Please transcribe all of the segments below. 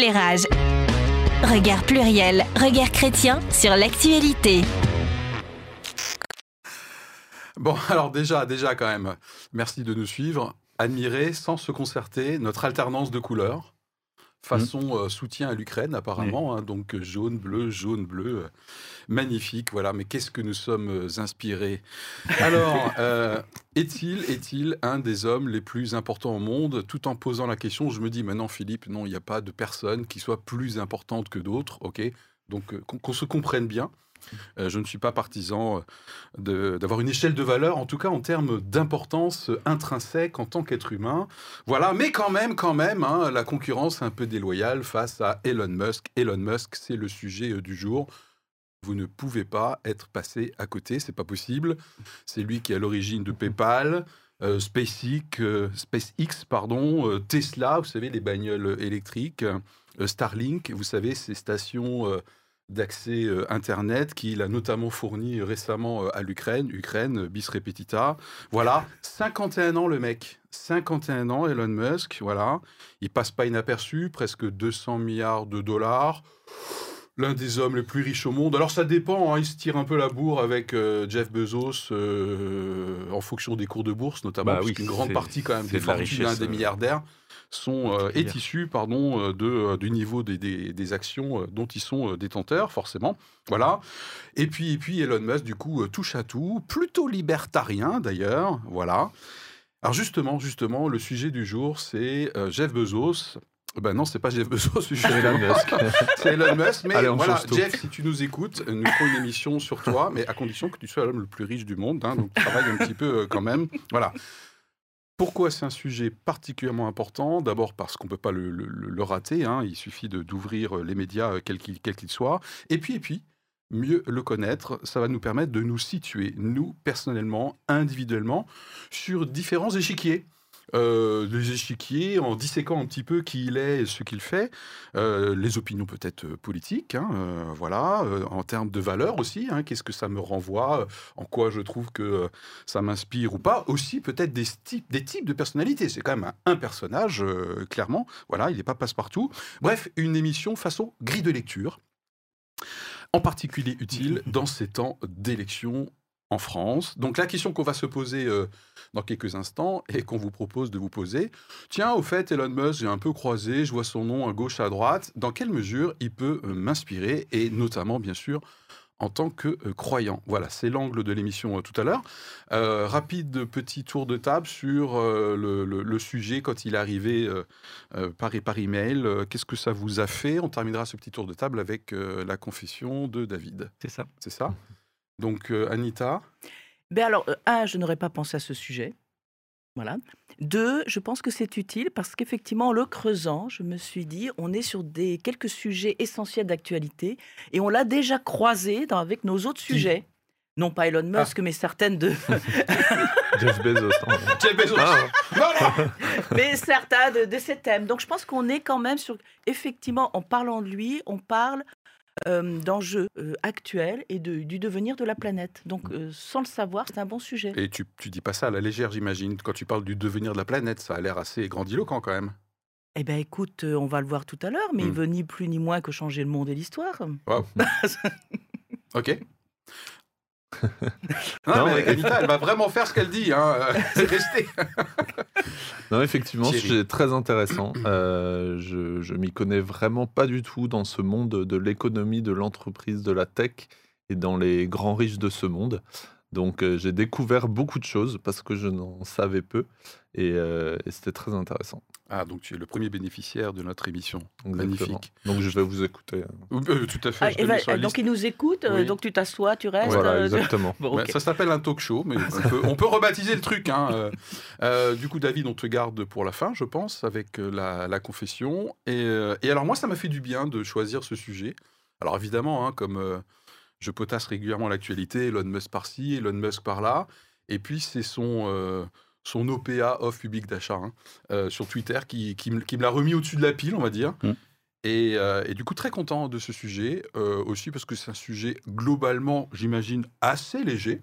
Regard pluriel, regard chrétien sur l'actualité. Bon, alors déjà, déjà quand même, merci de nous suivre. Admirer sans se concerter notre alternance de couleurs façon euh, soutien à l'Ukraine apparemment, hein, donc euh, jaune, bleu, jaune, bleu, euh, magnifique, voilà, mais qu'est-ce que nous sommes inspirés? Alors, est-il est-il un des hommes les plus importants au monde? Tout en posant la question, je me dis maintenant Philippe, non, il n'y a pas de personne qui soit plus importante que d'autres, ok? Donc qu'on se comprenne bien. Euh, je ne suis pas partisan euh, d'avoir une échelle de valeur, en tout cas en termes d'importance intrinsèque en tant qu'être humain. Voilà, mais quand même, quand même, hein, la concurrence est un peu déloyale face à Elon Musk. Elon Musk, c'est le sujet euh, du jour. Vous ne pouvez pas être passé à côté, c'est pas possible. C'est lui qui est à l'origine de PayPal. SpaceX, Tesla, vous savez, les bagnoles électriques, Starlink, vous savez, ces stations d'accès euh, Internet qu'il a notamment fourni récemment euh, à l'Ukraine, Ukraine, bis repetita. Voilà, 51 ans le mec, 51 ans Elon Musk, voilà. Il passe pas inaperçu, presque 200 milliards de dollars. L'un des hommes les plus riches au monde. Alors ça dépend, hein, il se tire un peu la bourre avec euh, Jeff Bezos en fonction des cours de bourse notamment, bah, oui, une grande partie quand même des fortunes l'un des milliardaires sont, euh, est issu pardon, euh, de, euh, du niveau des, des, actions dont ils sont détenteurs, forcément. Voilà. Et puis, et puis Elon Musk, du coup, touche à tout, plutôt libertarien d'ailleurs. Voilà. Alors justement, justement, le sujet du jour, c'est Jeff Bezos. Ben non, c'est pas Jeff Bezos, c'est Elon Musk. c'est Elon Musk. Mais voilà, Jeff, si tu nous écoutes, nous ferons une émission sur toi, mais à condition que tu sois l'homme le plus riche du monde. Hein, donc travaille un petit peu quand même. Voilà. Pourquoi c'est un sujet particulièrement important? D'abord parce qu'on ne peut pas le, rater, hein. il suffit d'ouvrir les médias, euh, quels qu'ils soient. Et puis, mieux le connaître, ça va nous permettre de nous situer, nous, personnellement, individuellement, sur différents échiquiers euh, les échiquiers, en disséquant un petit peu qui il est et ce qu'il fait, euh, les opinions peut-être euh, politiques, hein, euh, voilà, en termes de valeurs aussi, hein, qu'est-ce que ça me renvoie, en quoi je trouve que ça m'inspire ou pas, aussi peut-être des types, des types de personnalités. C'est quand même un, un personnage, clairement, voilà, il n'est pas passe-partout. Bref, une émission façon grille de lecture en particulier utile dans ces temps d'élection en France. Donc la question qu'on va se poser euh, dans quelques instants et qu'on vous propose de vous poser, tiens, au fait, Elon Musk, j'ai un peu croisé, je vois son nom à gauche, à droite, dans quelle mesure il peut euh, m'inspirer, et notamment, bien sûr, en tant que euh, croyant? Voilà, c'est l'angle de l'émission tout à l'heure. rapide petit tour de table sur le, sujet quand il est arrivé par, par email. Qu'est-ce que ça vous a fait? On terminera ce petit tour de table avec la confession de David. C'est ça. C'est ça? Donc, euh, Anita ben alors, euh, un, je n'aurais pas pensé à ce sujet. Voilà. Deux, je pense que c'est utile parce qu'effectivement, en le creusant, je me suis dit, on est sur des quelques sujets essentiels d'actualité et on l'a déjà croisé dans, avec nos autres sujets. Non pas Elon ah. Musk, mais certaines de. Jeff Bezos. Jeff Bezos. Ah. mais certains de, de, ces thèmes. Donc je pense qu'on est quand même sur. Effectivement, en parlant de lui, on parle d'enjeux actuels et de, du devenir de la planète. Donc, mmh. sans le savoir, c'est un bon sujet. Et tu, tu dis pas ça à la légère, j'imagine. Quand tu parles du devenir de la planète, ça a l'air assez grandiloquent quand même. Eh bien, écoute, on va le voir tout à l'heure, mais il mmh. veut ni plus ni moins que changer le monde et l'histoire. ok. Non, mais Anita, elle va vraiment faire ce qu'elle dit. Hein. C'est resté. non, effectivement, c'est très intéressant. Euh, je, je m'y connais vraiment pas du tout dans ce monde de l'économie, de l'entreprise, de la tech et dans les grands riches de ce monde. Donc euh, j'ai découvert beaucoup de choses parce que je n'en savais peu et, euh, c'était très intéressant. Ah, donc tu es le premier bénéficiaire de notre émission. Magnifique. Donc je vais vous écouter. Euh, tout à fait. Ah, donc il nous écoute, donc tu t'assois, tu restes. Voilà, exactement. Ça s'appelle un talk show, mais on peut, rebaptiser le truc. Hein. du coup, David, on te garde pour la fin, je pense, avec la, confession. Et, et, alors moi, ça m'a fait du bien de choisir ce sujet. Alors évidemment, hein, comme je potasse régulièrement l'actualité, Elon Musk par-ci, Elon Musk par-là. Et puis, c'est son, euh, son OPA, off public d'achat, hein, euh, sur Twitter, qui, qui, me l'a remis au-dessus de la pile, on va dire. Et, euh, et, du coup, très content de ce sujet, aussi parce que c'est un sujet globalement, j'imagine, assez léger.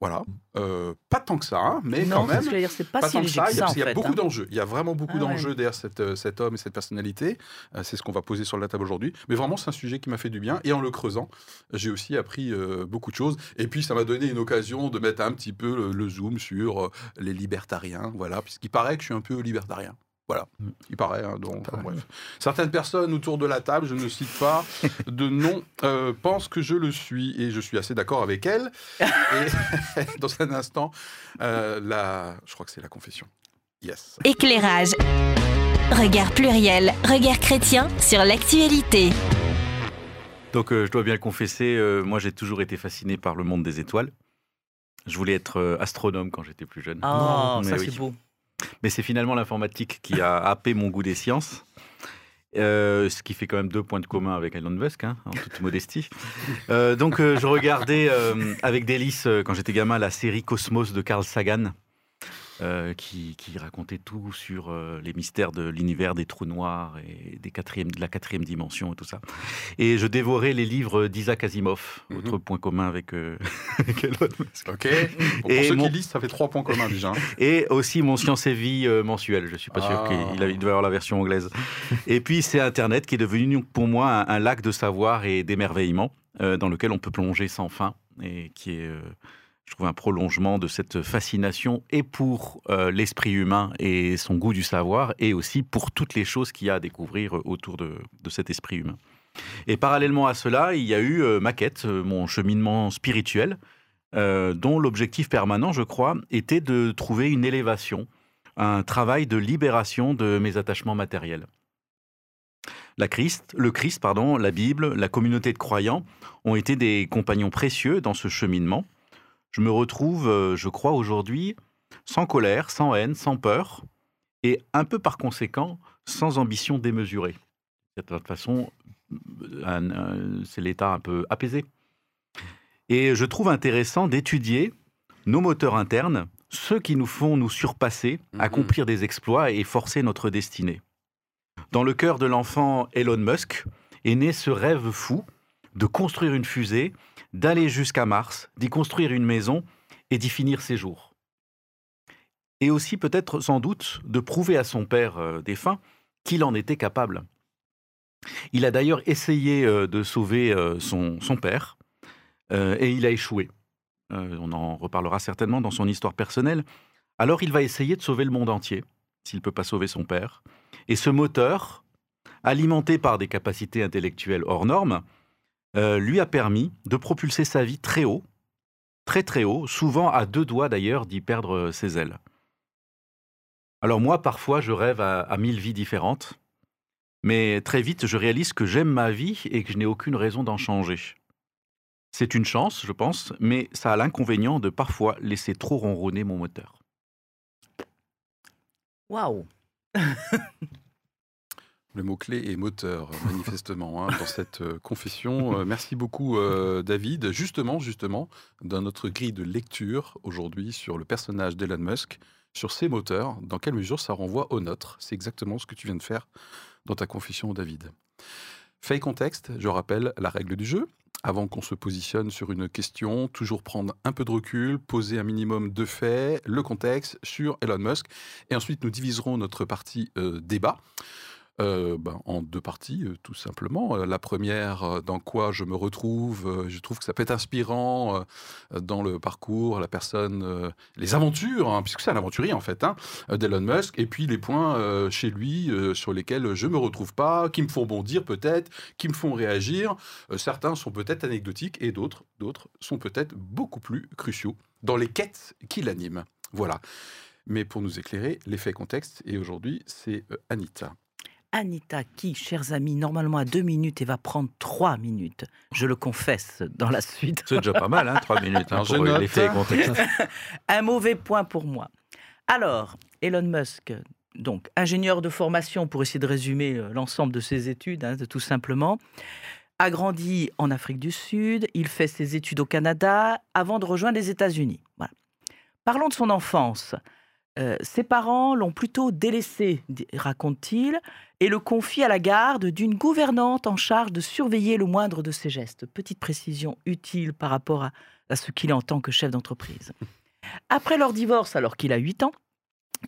Voilà, euh, pas tant que ça, hein, mais non, quand même. que dire, c'est pas, si tant que ça. que Il y a, ça, il y a fait, beaucoup hein. d'enjeux. Il y a vraiment beaucoup Ah ouais. d'enjeux derrière cet, euh, cet homme et cette personnalité. Euh, c'est ce qu'on va poser sur la table aujourd'hui. Mais vraiment, c'est un sujet qui m'a fait du bien. Et en le creusant, j'ai aussi appris euh, beaucoup de choses. Et puis, ça m'a donné une occasion de mettre un petit peu le, le zoom sur les libertariens. Voilà, puisqu'il paraît que je suis un peu libertarien. Voilà, il paraît. hein, donc, enfin, bref. Certaines personnes autour de la table, je ne cite pas de nom, euh, pensent que je le suis et je suis assez d'accord avec elles. Et dans un instant, euh, la... je crois que c'est la confession. Yes. Éclairage. Regard pluriel, regard chrétien sur l'actualité. Donc, euh, je dois bien le confesser, euh, moi j'ai toujours été fasciné par le monde des étoiles. Je voulais être euh, astronome quand j'étais plus jeune. Oh, Mais ça oui. c'est beau. Mais c'est finalement l'informatique qui a happé mon goût des sciences. Euh, ce qui fait quand même deux points de commun avec Elon Musk, hein, en toute modestie. Euh, donc, euh, je regardais avec délice, quand j'étais gamin, la série Cosmos de Carl Sagan, euh, qui, qui racontait tout sur euh, les mystères de l'univers des trous noirs et des quatrièmes, de la quatrième dimension et tout ça. Et je dévorais les livres d'Isaac Asimov, Mhm. autre point commun avec, euh, avec Elon Musk. Ok. Bon, pour Et ceux mon- qui lisent, ça fait trois points communs déjà. hein. Et aussi mon Science et Vie euh, mensuel. Je suis pas sûr Ah. qu'il a- il devait avoir la version anglaise. Et puis c'est Internet qui est devenu pour moi un, un lac de savoir et d'émerveillement dans lequel on peut plonger sans fin et qui est, je trouve, un prolongement de cette fascination et pour euh, l'esprit humain et son goût du savoir et aussi pour toutes les choses qu'il y a à découvrir euh, autour de, cet esprit humain. Et parallèlement à cela, il y a eu euh, ma quête, mon cheminement spirituel, dont l'objectif permanent, je crois, était de trouver une élévation, un travail de libération de mes attachements matériels. La le Christ, pardon, la Bible, la communauté de croyants ont été des compagnons précieux dans ce cheminement. Je me retrouve, euh, je crois, aujourd'hui sans colère, sans haine, sans peur, et un peu par conséquent, sans ambition démesurée. De toute façon, c'est l'état un peu apaisé. Et je trouve intéressant d'étudier nos moteurs internes, ceux qui nous font nous surpasser, Mhm. accomplir des exploits et forcer notre destinée. Dans le cœur de l'enfant Elon Musk est né ce rêve fou de construire une fusée, d'aller jusqu'à Mars, d'y construire une maison et d'y finir ses jours. Et aussi peut-être sans doute de prouver à son père euh, défunt qu'il en était capable. Il a d'ailleurs essayé euh, de sauver euh, son, son père et il a échoué. On en reparlera certainement dans son histoire personnelle. Alors il va essayer de sauver le monde entier, s'il ne peut pas sauver son père. Et ce moteur, alimenté par des capacités intellectuelles hors normes, euh, lui a permis de propulser sa vie très haut, très très haut, souvent à deux doigts d'ailleurs d'y perdre euh, ses ailes. Alors moi, parfois, je rêve à, mille vies différentes, mais très vite, je réalise que j'aime ma vie et que je n'ai aucune raison d'en changer. C'est une chance, je pense, mais ça a l'inconvénient de parfois laisser trop ronronner mon moteur. Waouh. Le mot-clé est moteur, euh, manifestement, hein, dans cette euh, confession. Euh, merci beaucoup, David. Justement, justement, dans notre grille de lecture aujourd'hui sur le personnage d'Elon Musk, sur ses moteurs, dans quelle mesure ça renvoie au nôtre? C'est exactement ce que tu viens de faire dans ta confession, David. Fait contexte, je rappelle la règle du jeu. Avant qu'on se positionne sur une question, toujours prendre un peu de recul, poser un minimum de faits, le contexte sur Elon Musk, et ensuite nous diviserons notre partie débat. Euh, ben, en deux parties, euh, tout simplement. Euh, la première, dans quoi je me retrouve, je trouve que ça peut être inspirant dans le parcours, la personne, les aventures, hein, puisque c'est un aventurier en fait, hein, d'Elon Musk, et puis les points chez lui sur lesquels je me retrouve pas, qui me font bondir peut-être, qui me font réagir. Certains sont peut-être anecdotiques et d'autres, d'autres sont peut-être beaucoup plus cruciaux dans les quêtes qui l'animent. Voilà. Mais pour nous éclairer, l'effet contexte, et aujourd'hui, c'est Anita. Anita, qui, chers amis, normalement a deux minutes et va prendre trois minutes, je le confesse dans la suite. C'est déjà pas mal, hein, trois minutes, hein, pour euh. Un mauvais point pour moi. Alors, Elon Musk, donc ingénieur de formation, pour essayer de résumer euh, l'ensemble de ses études, hein, de- tout simplement, a grandi en Afrique du Sud, il fait ses études au Canada avant de rejoindre les États-Unis. Voilà. Parlons de son enfance. Ses parents l'ont plutôt délaissé, raconte-t-il, et le confient à la garde d'une gouvernante en charge de surveiller le moindre de ses gestes. Petite précision utile par rapport à, à ce qu'il est en tant que chef d'entreprise. Après leur divorce, alors qu'il a 8 ans,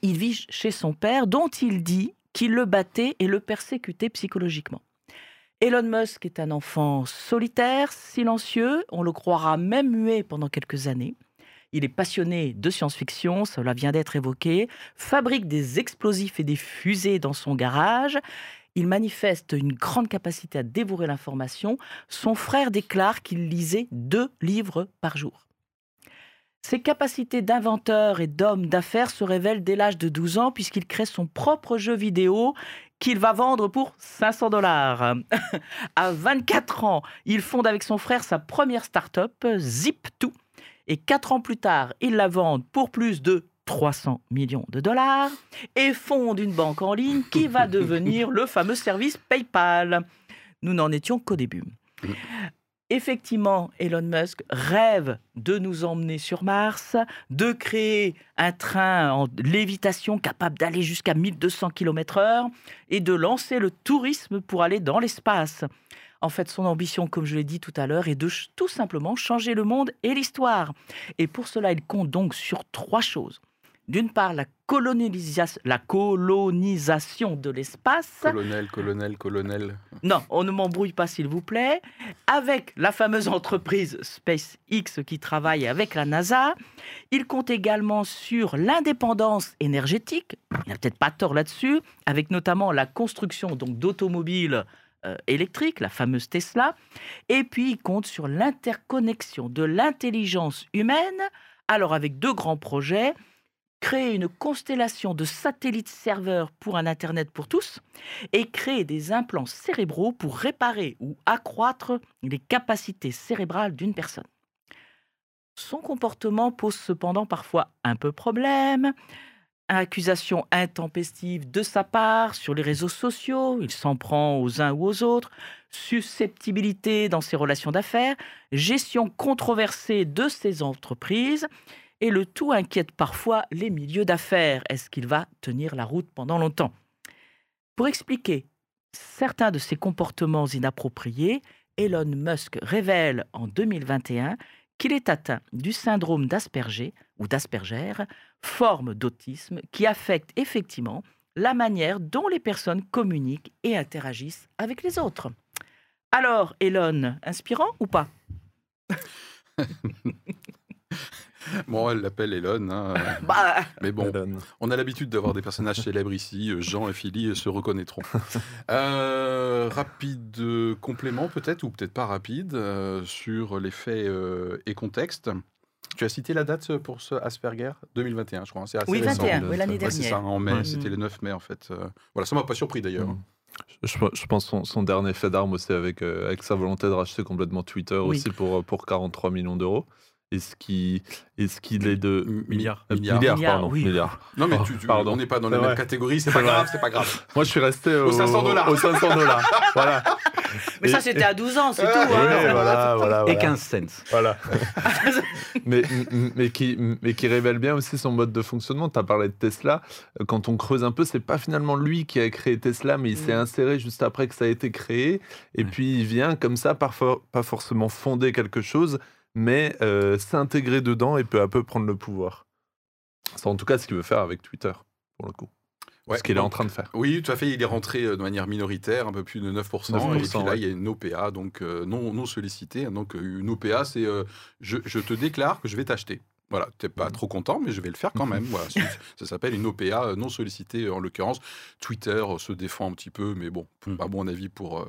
il vit chez son père, dont il dit qu'il le battait et le persécutait psychologiquement. Elon Musk est un enfant solitaire, silencieux, on le croira même muet pendant quelques années. Il est passionné de science-fiction, cela vient d'être évoqué, fabrique des explosifs et des fusées dans son garage. Il manifeste une grande capacité à dévorer l'information. Son frère déclare qu'il lisait deux livres par jour. Ses capacités d'inventeur et d'homme d'affaires se révèlent dès l'âge de 12 ans puisqu'il crée son propre jeu vidéo qu'il va vendre pour 500 dollars. à 24 ans, il fonde avec son frère sa première start-up, Zip2. Et 4 ans plus tard, il la vend pour plus de 300 millions de dollars et fonde une banque en ligne qui va devenir le fameux service PayPal. Nous n'en étions qu'au début. Effectivement, Elon Musk rêve de nous emmener sur Mars, de créer un train en lévitation capable d'aller jusqu'à 1200 km/h et de lancer le tourisme pour aller dans l'espace. En fait, son ambition, comme je l'ai dit tout à l'heure, est de tout simplement changer le monde et l'histoire. Et pour cela, il compte donc sur trois choses. D'une part, la, la colonisation de l'espace. Colonel, colonel, colonel. Non, on ne m'embrouille pas, s'il vous plaît. Avec la fameuse entreprise SpaceX qui travaille avec la NASA. Il compte également sur l'indépendance énergétique. Il n'a peut-être pas tort là-dessus, avec notamment la construction donc d'automobiles euh, électriques, la fameuse Tesla. Et puis, il compte sur l'interconnexion de l'intelligence humaine. Alors, avec deux grands projets créer une constellation de satellites serveurs pour un Internet pour tous et créer des implants cérébraux pour réparer ou accroître les capacités cérébrales d'une personne. Son comportement pose cependant parfois un peu problème. Accusation intempestive de sa part sur les réseaux sociaux, il s'en prend aux uns ou aux autres, susceptibilité dans ses relations d'affaires, gestion controversée de ses entreprises, et le tout inquiète parfois les milieux d'affaires. Est-ce qu'il va tenir la route pendant longtemps? Pour expliquer certains de ses comportements inappropriés, Elon Musk révèle en 2021 qu'il est atteint du syndrome d'Asperger ou d'Asperger, forme d'autisme qui affecte effectivement la manière dont les personnes communiquent et interagissent avec les autres. Alors, Elon, inspirant ou pas? Bon, elle l'appelle Elon. Hein. Bah. Mais bon, on a l'habitude d'avoir des personnages célèbres ici. Euh, Jean et Philly se reconnaîtront. Euh, rapide complément peut-être, ou peut-être pas rapide, euh, sur les faits et contexte. Tu as cité la date pour ce Asperger? 2021, je crois. Hein, c'est oui, 21, oui, l'année dernière. c'est ça, en mai. C'était le 9 mai, en fait. Voilà, ça m'a pas surpris d'ailleurs. Mm. Je, pense son, son dernier fait d'armes aussi avec, avec sa volonté de racheter complètement Twitter aussi pour, pour 43 millions d'euros. Est-ce qu'il est, qu'il est de milliards milliards, milliards, pardon, milliards. Non mais tu, pardon. on n'est pas dans la même catégorie, c'est pas grave, c'est pas grave. Moi je suis resté au, 500 dollars. Au 500 dollars. voilà. Mais ça c'était à 12 ans, c'est tout. Hein. voilà, voilà, Et 15 cents. Voilà. mais, mais, qui, mais qui révèle bien aussi son mode de fonctionnement. Tu as parlé de Tesla. Quand on creuse un peu, c'est pas finalement lui qui a créé Tesla, mais il s'est mm. inséré juste après que ça a été créé. Et puis il vient comme ça, parfois pas forcément fonder quelque chose mais euh, s'intégrer dedans et peu à peu prendre le pouvoir. C'est en tout cas ce qu'il veut faire avec Twitter, pour le coup. ce qu'il est en train de faire. Oui, tout à fait. Il est rentré euh, de manière minoritaire, un peu plus de 9%. et puis là, il y a une OPA, donc euh, non, non sollicitée. Donc une OPA, c'est je, te déclare que je vais t'acheter. Voilà, tu n'es pas mmh. trop content, mais je vais le faire quand même. Voilà, ça s'appelle une OPA non sollicitée en l'occurrence. Twitter se défend un petit peu, mais bon, à mon avis, pour,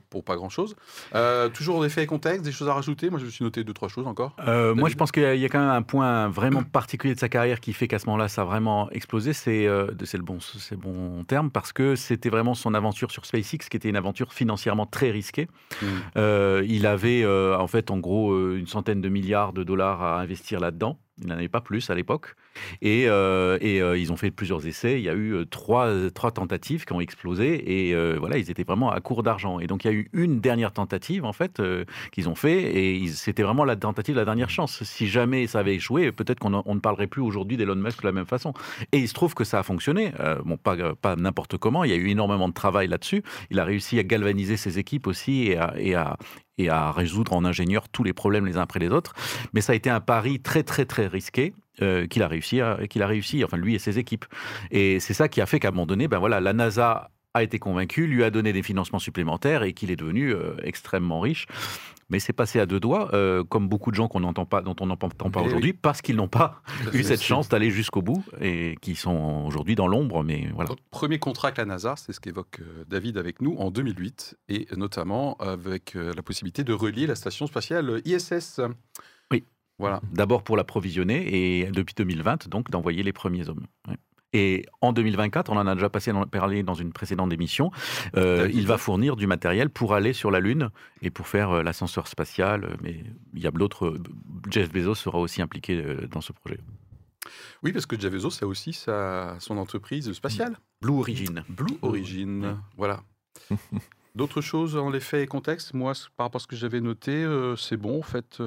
pour, pas grand-chose. Euh, toujours des faits et contextes, des choses à rajouter? Moi, je me suis noté deux, trois choses encore. Euh, moi, je pense qu'il y a quand même un point vraiment particulier de sa carrière qui fait qu'à ce moment-là, ça a vraiment explosé. C'est euh, le, bon, bon terme, parce que c'était vraiment son aventure sur SpaceX, qui était une aventure financièrement très risquée. Hmm. il avait, en fait, en gros, une centaine de milliards de dollars à investir là-dedans. Il n'en avait pas plus à l'époque. Et, euh, euh, ils ont fait plusieurs essais. Il y a eu euh, trois, tentatives qui ont explosé. Et voilà, ils étaient vraiment à court d'argent. Et donc, il y a eu une dernière tentative, en fait, qu'ils ont fait. Et c'était vraiment la tentative, la dernière chance. Si jamais ça avait échoué, peut-être qu'on ne parlerait plus aujourd'hui d'Elon Musk de la même façon. Et il se trouve que ça a fonctionné. bon, pas, n'importe comment. Il y a eu énormément de travail là-dessus. Il a réussi à galvaniser ses équipes aussi et à, et à résoudre en ingénieur tous les problèmes les uns après les autres. Mais ça a été un pari très très très risqué. Euh, qu'il a réussi, qu'il a réussi, enfin lui et ses équipes. Et c'est ça qui a fait qu'à un moment donné, ben voilà, la NASA a été convaincu, lui a donné des financements supplémentaires et qu'il est devenu euh, extrêmement riche. Mais c'est passé à deux doigts, euh, comme beaucoup de gens qu'on n'entend pas, dont on n'entend pas aujourd'hui, parce qu'ils n'ont pas eu cette chance d'aller jusqu'au bout et qui sont aujourd'hui dans l'ombre. Mais voilà. Premier contrat avec la NASA, c'est ce qu'évoque David avec nous en 2008, et notamment avec la possibilité de relier la station spatiale ISS. Voilà. D'abord pour l'approvisionner et depuis 2020, donc d'envoyer les premiers hommes. Et en 2024, on en a déjà passé parlé dans une précédente émission, euh, il va fournir du matériel pour aller sur la Lune et pour faire euh, l'ascenseur spatial. Mais il y a d'autres. Jeff Bezos sera aussi impliqué euh, dans ce projet. Oui, parce que Jeff Bezos a aussi sa, son entreprise spatiale. Blue Origin. Blue Origin, voilà. D'autres choses en effet et contexte? Moi, par rapport à ce que j'avais noté, c'est bon. En fait,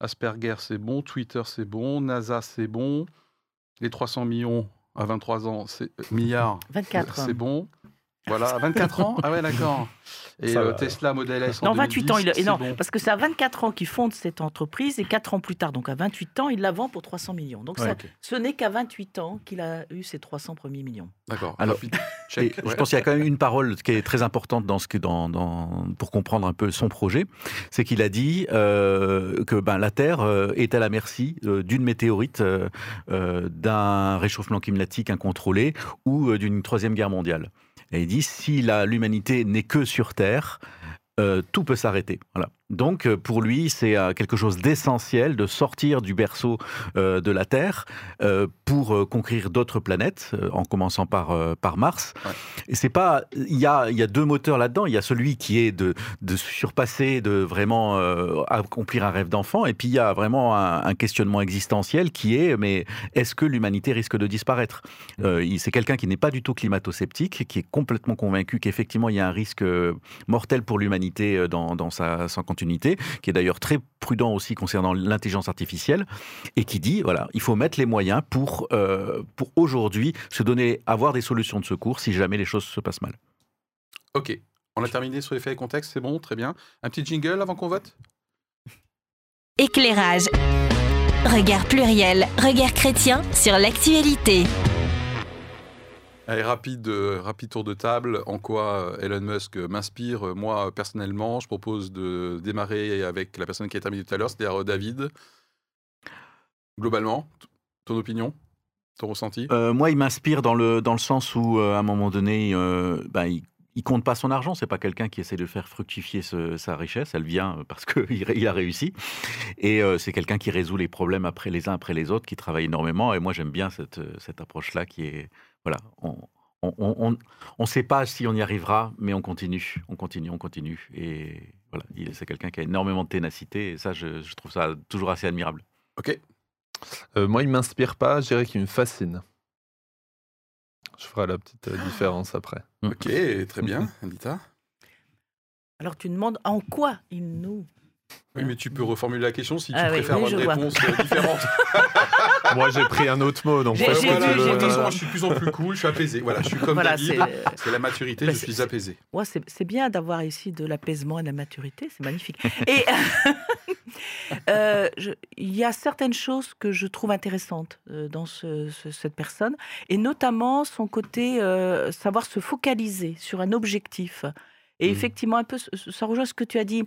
Asperger, c'est bon. Twitter, c'est bon. NASA, c'est bon. Les 300 millions à 23 ans, c'est euh, milliards. 24. C'est bon. Voilà, 24 ans Ah ouais, d'accord. Et euh, Tesla Model S en Non, 28 ans. Il, et non, parce que c'est à 24 ans qu'il fonde cette entreprise et 4 ans plus tard, donc à 28 ans, il la vend pour 300 millions. Donc ce n'est qu'à 28 ans qu'il a eu ses 300 premiers millions. D'accord. Alors, je pense qu'il y a quand même une parole qui est très importante dans ce que, dans, dans, pour comprendre un peu son projet. C'est qu'il a dit euh, que ben, la Terre euh, est à la merci d'une météorite, d'un réchauffement climatique incontrôlé ou d'une troisième guerre mondiale. Et il dit si l'humanité n'est que sur Terre, euh, tout peut s'arrêter. Voilà. Donc euh, pour lui, c'est euh, quelque chose d'essentiel de sortir du berceau euh, de la Terre pour conquérir d'autres planètes, en commençant par, par Mars. Et c'est pas, il y a, y a deux moteurs là-dedans. Il y a celui qui est de, de surpasser, de vraiment accomplir un rêve d'enfant, et puis il y a vraiment un, questionnement existentiel qui est, mais est-ce que l'humanité risque de disparaître? C'est quelqu'un qui n'est pas du tout climato-sceptique, qui est complètement convaincu qu'effectivement il y a un risque mortel pour l'humanité dans, dans sa, sa qui est d'ailleurs très prudent aussi concernant l'intelligence artificielle, et qui dit, voilà, il faut mettre les moyens pour, euh, pour aujourd'hui se donner, avoir des solutions de secours si jamais les choses se passent mal. Ok, on a terminé sur les faits et contexte, c'est bon, très bien. Un petit jingle avant qu'on vote? Éclairage. Regard pluriel, regard chrétien sur l'actualité. Allez, rapide, euh, rapide tour de table. En quoi euh, Elon Musk m'inspire euh, Moi, personnellement, je propose de démarrer avec la personne qui a terminé tout à l'heure, c'est-à-dire David. Globalement, ton opinion? Ton ressenti? Moi, il m'inspire dans le, dans le sens où, à un moment donné, ben, il, il compte pas son argent. C'est pas quelqu'un qui essaie de faire fructifier sa richesse. Elle vient parce qu'il il a réussi. Et c'est quelqu'un qui résout les problèmes après les uns après les autres, qui travaille énormément. Et moi, j'aime bien cette, cette approche-là qui est voilà, on on ne sait pas si on y arrivera, mais on continue, on continue, on continue. Et voilà, c'est quelqu'un qui a énormément de ténacité, et ça, je, trouve ça toujours assez admirable. Ok. Euh, moi, il m'inspire pas, je dirais qu'il me fascine. Je ferai la petite euh, différence après. Ok, très bien, Anita. Alors, tu demandes en quoi il nous oui, mais tu peux reformuler la question si tu ah préfères avoir une réponse euh, différente. Moi, j'ai pris un autre mot. Donc, voilà, je suis de plus en plus cool, je suis apaisé. Voilà, je suis comme David. C'est la maturité, bah, je suis apaisé. Ouais, c'est bien d'avoir ici de l'apaisement et de la maturité, c'est magnifique. et euh, il y a certaines choses que je trouve intéressantes euh, dans cette personne, et notamment son côté savoir se focaliser sur un objectif. Et mmh. effectivement, un peu, ça rejoint ce que tu as dit.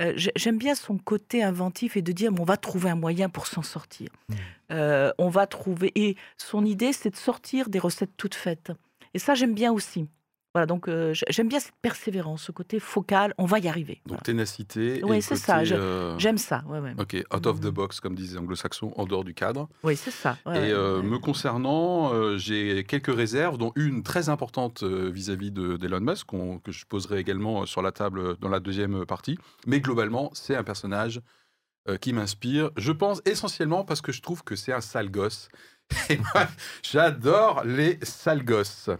Euh, j'aime bien son côté inventif et de dire, on va trouver un moyen pour s'en sortir. Mmh. Euh, on va trouver. Et son idée, c'est de sortir des recettes toutes faites. Et ça, j'aime bien aussi. Voilà, donc euh, j'aime bien cette persévérance, ce côté focal, on va y arriver. Donc ténacité. Oui, c'est ça, euh, j'aime ça. Ouais, ouais. Ok, out of the box, comme disaient les anglo-saxons, en dehors du cadre. Oui, c'est ça. et euh, me concernant, j'ai quelques réserves, dont une très importante vis-à-vis d'Elon Musk, que je poserai également sur la table dans la deuxième partie. Mais globalement, c'est un personnage qui m'inspire. Je pense essentiellement parce que je trouve que c'est un sale gosse. J'adore les sales gosses.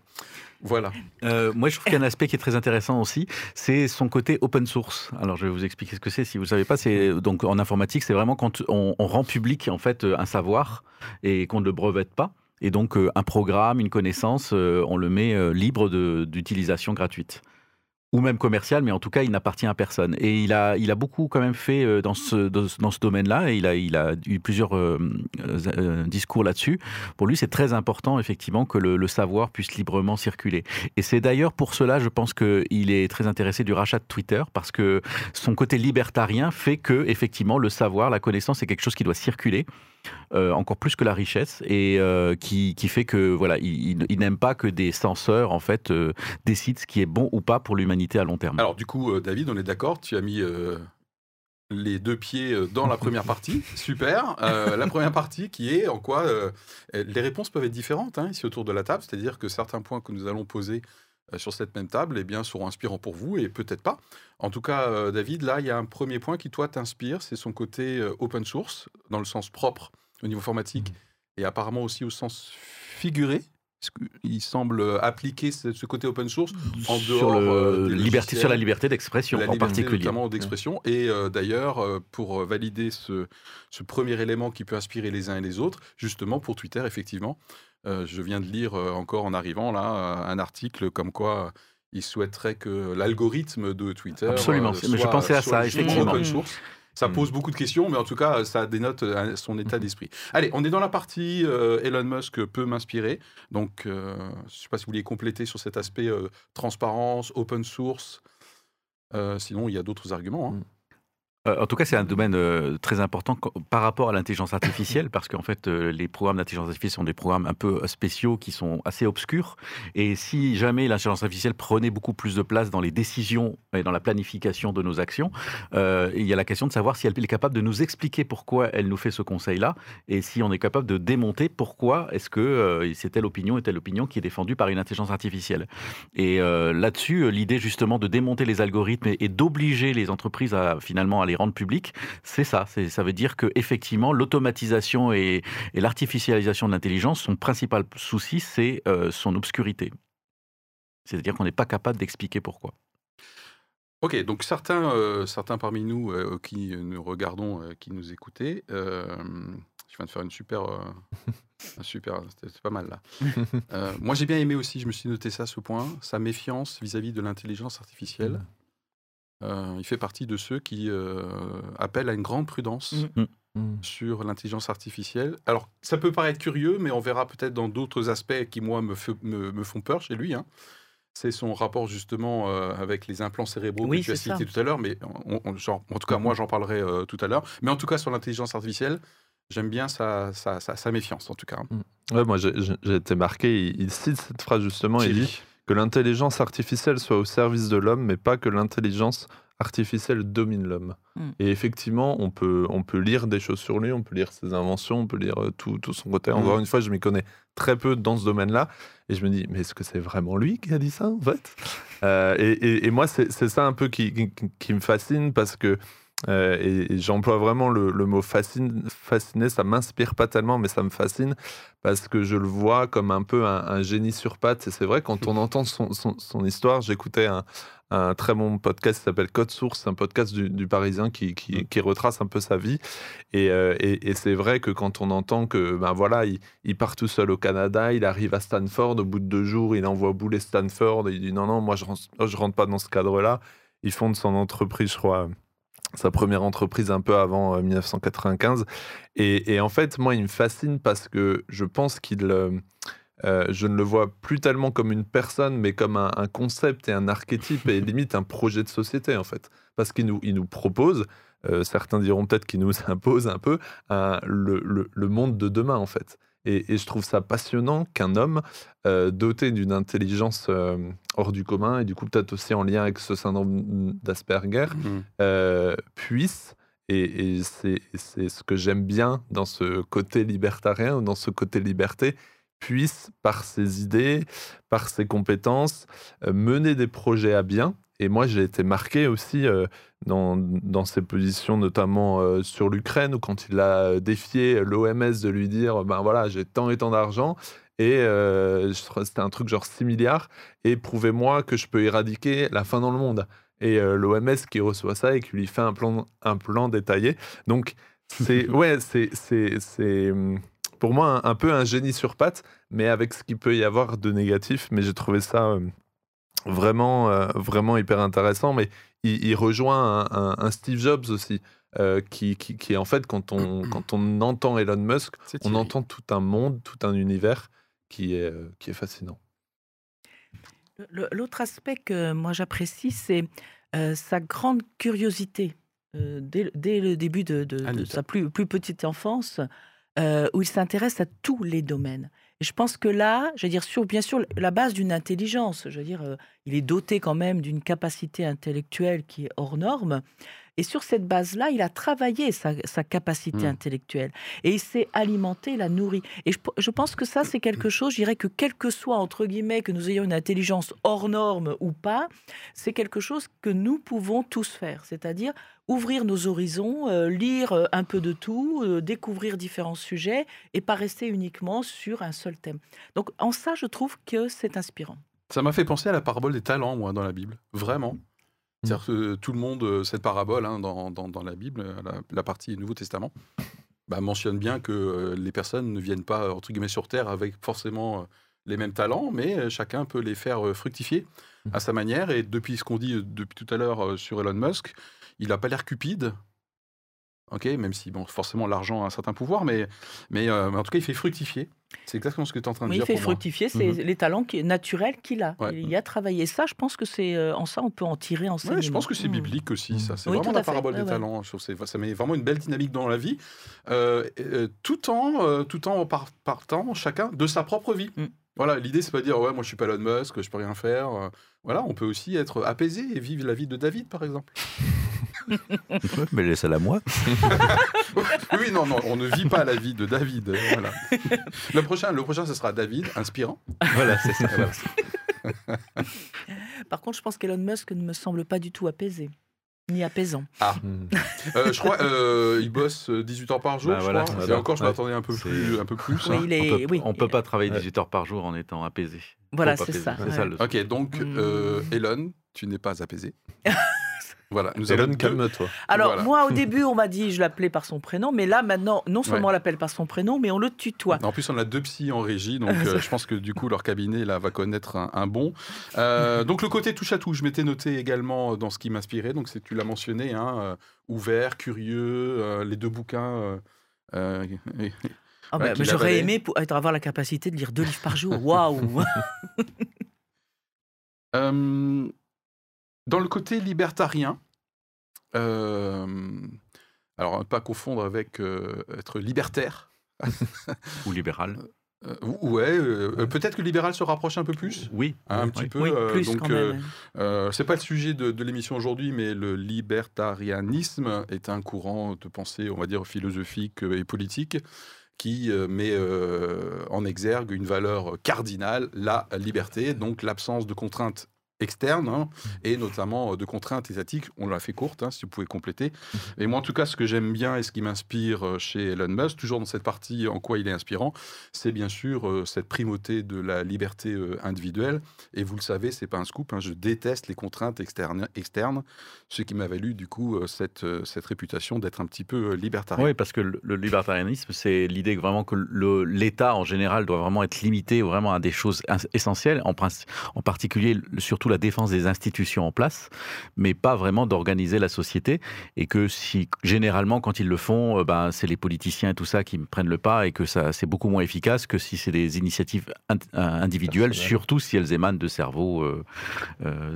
Voilà. Euh, moi, je trouve qu'il y a un aspect qui est très intéressant aussi, c'est son côté open source. Alors, je vais vous expliquer ce que c'est. Si vous ne savez pas, c'est donc en informatique, c'est vraiment quand on, rend public en fait un savoir et qu'on ne le brevette pas. Et donc, euh, un programme, une connaissance, euh, on le met libre d'utilisation gratuite ou même commercial, mais en tout cas, il n'appartient à personne. Et il a, il a beaucoup quand même fait euh, dans ce, dans ce domaine-là, et il a, il a eu plusieurs euh, euh, discours là-dessus. Pour lui, c'est très important, effectivement, que le, savoir puisse librement circuler. Et c'est d'ailleurs pour cela, je pense qu'il est très intéressé du rachat de Twitter, parce que son côté libertarien fait que, effectivement, le savoir, la connaissance, est quelque chose qui doit circuler. Euh, encore plus que la richesse, et euh, qui, qui, fait que voilà, il, n'aime pas que des censeurs en fait euh, décident ce qui est bon ou pas pour l'humanité à long terme. Alors du coup, David, on est d'accord, tu as mis les deux pieds dans la première partie. Super. la première partie qui est en quoi les réponses peuvent être différentes hein, ici autour de la table, c'est-à-dire que certains points que nous allons poser sur cette même table eh bien, seront inspirants pour vous et peut-être pas. En tout cas, David, là, il y a un premier point qui, toi, t'inspire, c'est son côté open source, dans le sens propre au niveau informatique mmh. et apparemment aussi au sens figuré. Il semble appliquer ce, côté open source en dehors euh, liberté, sur la liberté d'expression en particulier. Notamment d'expression. Et euh, d'ailleurs, euh, pour valider ce, ce, premier élément qui peut inspirer les uns et les autres, justement pour Twitter, effectivement, je viens de lire encore en arrivant là un article comme quoi il souhaiterait que l'algorithme de Twitter. Absolument, soit, je pensais à ça, effectivement. Open source. Ça pose beaucoup de questions, mais en tout cas, ça dénote euh, son état hmm. d'esprit. Allez, on est dans la partie euh, Elon Musk peut m'inspirer. Donc, euh, je ne sais pas si vous vouliez compléter sur cet aspect transparence, open source. sinon, il y a d'autres arguments. Hein. Hmm. Euh, en tout cas, c'est un domaine euh, très important par rapport à l'intelligence artificielle, parce qu'en fait, euh, les programmes d'intelligence artificielle sont des programmes un peu spéciaux qui sont assez obscurs. Et si jamais l'intelligence artificielle prenait beaucoup plus de place dans les décisions et dans la planification de nos actions, il y a la question de savoir si elle est capable de nous expliquer pourquoi elle nous fait ce conseil-là, et si on est capable de démonter pourquoi est-ce que c'est telle opinion et telle opinion qui est défendue par une intelligence artificielle. Et là-dessus, l'idée justement de démonter les algorithmes et, et d'obliger les entreprises à finalement aller rendre public, c'est ça. Ça veut dire que effectivement, l'automatisation et, l'artificialisation de l'intelligence, son principal souci, c'est euh, son obscurité. C'est-à-dire qu'on n'est pas capable d'expliquer pourquoi. Ok, donc certains, euh, certains parmi nous euh, qui nous regardons, qui nous écoutaient, je viens de faire une super, un super, c'est pas mal là. moi, j'ai bien aimé aussi. Je me suis noté ça, ce point, sa méfiance vis-à-vis de l'intelligence artificielle. Euh, il fait partie de ceux qui euh, appellent à une grande prudence mm. Mm. Mm. sur l'intelligence artificielle. Alors, ça peut paraître curieux, mais on verra peut-être dans d'autres aspects qui, moi, me, me, font peur chez lui. Hein. C'est son rapport justement euh, avec les implants cérébraux que tu as cité tout à l'heure, mais en tout cas, moi, j'en parlerai tout à l'heure. Mais en tout cas, sur l'intelligence artificielle, j'aime bien sa, sa, sa, méfiance, en tout cas. Ouais, moi, j'ai été marqué. Il, cite cette phrase justement. Il dit que l'intelligence artificielle soit au service de l'homme, mais pas que l'intelligence artificielle domine l'homme. Hmm. Et effectivement, on peut, on peut lire des choses sur lui, on peut lire ses inventions, on peut lire euh, tout, tout son côté. Hmm. Encore une fois, je m'y connais très peu dans ce domaine-là. Et je me dis, mais est-ce que c'est vraiment lui qui a dit ça, en fait? Euh, et, et, moi, c'est ça un peu qui, qui, qui me fascine parce que euh, et, j'emploie vraiment le, mot fascine, fasciné, ça m'inspire pas tellement, mais ça me fascine parce que je le vois comme un peu un, génie sur pattes. Et c'est vrai, quand on entend son, son, histoire, j'écoutais un, un, très bon podcast qui s'appelle Code Source, un podcast du, Parisien qui, qui, qui, retrace un peu sa vie. Et, euh, et, et c'est vrai que quand on entend que, ben voilà, il, il, part tout seul au Canada, il arrive à Stanford, au bout de deux jours, il envoie bouler Stanford, et il dit non, non, moi je rentre, je rentre pas dans ce cadre-là. Il fonde son entreprise, je crois sa première entreprise un peu avant 1995. Euh, et, en fait, moi, il me fascine parce que je pense qu'il... Euh, euh, je ne le vois plus tellement comme une personne, mais comme un, concept et un archétype et limite un projet de société, en fait. Parce qu'il nous, il nous propose, certains diront peut-être qu'il nous impose un peu, le, le, monde de demain, en fait. Et, je trouve ça passionnant qu'un homme euh, doté d'une intelligence euh, hors du commun, et du coup peut-être aussi en lien avec ce syndrome d'Asperger, mmh. euh, puisse, et, et c'est ce que j'aime bien dans ce côté libertarien, ou dans ce côté liberté, puisse, par ses idées, par ses compétences, mener des projets à bien et moi, j'ai été marqué aussi dans, dans, ses positions, notamment sur l'Ukraine, où quand il a défié l'OMS de lui dire, ben voilà, j'ai tant et tant d'argent, et c'était un truc genre 6 milliards, et prouvez-moi que je peux éradiquer la faim dans le monde. Et l'OMS qui reçoit ça et qui lui fait un plan, un plan détaillé. Donc, c'est ouais, c'est pour moi un, peu un génie sur pattes, mais avec ce qu'il peut y avoir de négatif. Mais j'ai trouvé ça vraiment, vraiment hyper intéressant. Mais il, rejoint un, Steve Jobs aussi. qui, qui, qui, en fait, quand on, quand on entend Elon Musk, on entend tout un monde, tout un univers qui est, qui est fascinant. L'autre aspect que moi j'apprécie, c'est sa grande curiosité. Dès, dès, le début de, de, sa plus, plus, petite enfance, où il s'intéresse à tous les domaines. Et je pense que là, je veux dire, sur bien sûr la base d'une intelligence, je veux dire, il est doté quand même d'une capacité intellectuelle qui est hors norme, et sur cette base-là, il a travaillé sa, capacité mmh. intellectuelle et il s'est alimenté, la nourri. Et je, pense que ça, c'est quelque chose, je dirais que quel que soit, entre guillemets, que nous ayons une intelligence hors norme ou pas, c'est quelque chose que nous pouvons tous faire. C'est-à-dire ouvrir nos horizons, euh, lire euh, un peu de tout, euh, découvrir différents sujets et pas rester uniquement sur un seul thème. Donc en ça, je trouve que c'est inspirant. Ça m'a fait penser à la parabole des talents, moi, dans la Bible. Vraiment. C'est-à-dire que tout le monde, euh, cette parabole hein, dans, dans, la Bible, la, partie Nouveau Testament, bah, mentionne bien que euh, les personnes ne viennent pas, entre guillemets, sur Terre avec forcément euh, les mêmes talents, mais chacun peut les faire fructifier à sa manière. Et depuis ce qu'on dit depuis tout à l'heure sur Elon Musk, il n'a pas l'air cupide, ok, même si bon, forcément l'argent a un certain pouvoir, mais, mais, en tout cas il fait fructifier. C'est exactement ce que tu es en train de dire. Il fait fructifier, c'est mhm. les talents qui, naturels qu'il a. Il y a travaillé ça. Je pense que c'est euh, en ça on peut en tirer enseignement. Ouais, je pense que c'est mhm. biblique aussi. Ça, c'est vraiment la parabole des talents. Ça met vraiment une belle dynamique dans la vie, euh, euh, tout en tout en partant chacun de sa propre vie. Mm. Voilà, l'idée c'est pas dire ouais moi je suis pas Elon Musk, je peux rien faire. Voilà, on peut aussi être apaisé et vivre la vie de David par exemple. mais laissez-la moi. oui, non, non, on ne vit pas la vie de David. Voilà. Le prochain, le prochain, ce sera David, inspirant. Voilà, c'est ça. Par contre, je pense qu'Elon Musk ne me semble pas du tout apaisé. Ni apaisant. Ah. Euh, je crois euh, il bosse 18 heures par jour. Bah je voilà, crois. Et encore, je m'attendais un peu plus. Un peu plus hein. on ne peut, pas travailler 18 heures par jour en étant apaisé. Voilà, c'est ça. ça ok, donc euh, hmm. Elon, tu n'es pas apaisé. Voilà, nous Hélène, calme-toi. Alors, moi, au début, on m'a dit je l'appelais par son prénom, mais là, maintenant, non seulement on l'appelle par son prénom, mais on le tutoie. En plus, on a deux psys en régie, donc euh, je pense que du coup, leur cabinet là, va connaître un, bon. Euh, donc, le côté touche à tout, je m'étais noté également dans ce qui m'inspirait, donc tu l'as mentionné, hein, euh, ouvert, curieux, les deux bouquins. Ah bah, j'aurais aimé pour, avoir la capacité de lire deux livres par jour. Waouh Dans le côté libertarien, euh, alors ne pas confondre avec euh, être libertaire. Ou libéral. Euh, ouais, peut-être que libéral se rapproche un peu plus. Oui, un petit peu. plus donc, c'est pas le sujet de, l'émission aujourd'hui, mais le libertarianisme est un courant de pensée, on va dire philosophique et politique, qui met en exergue une valeur cardinale, la liberté, donc l'absence de contraintes externes hein, et notamment euh, de contraintes étatiques. On l'a fait courte, hein, si vous pouvez compléter. Et moi, en tout cas, ce que j'aime bien et ce qui m'inspire euh, chez Elon Musk, toujours dans cette partie en quoi il est inspirant, c'est bien sûr euh, cette primauté de la liberté individuelle. Et vous le savez, c'est pas un scoop. Hein, je déteste les contraintes externes, ce qui m'a valu du coup cette, cette réputation d'être un petit peu libertarien. Oui, parce que le, libertarianisme, c'est l'idée vraiment que l'État en général doit vraiment être limité vraiment à des choses essentielles, en, en particulier surtout la défense des institutions en place, mais pas vraiment d'organiser la société. Et que si généralement, quand ils le font, euh, ben, c'est les politiciens et tout ça qui prennent le pas et que ça c'est beaucoup moins efficace que si c'est des initiatives euh, individuelles, surtout si elles émanent de cerveaux euh,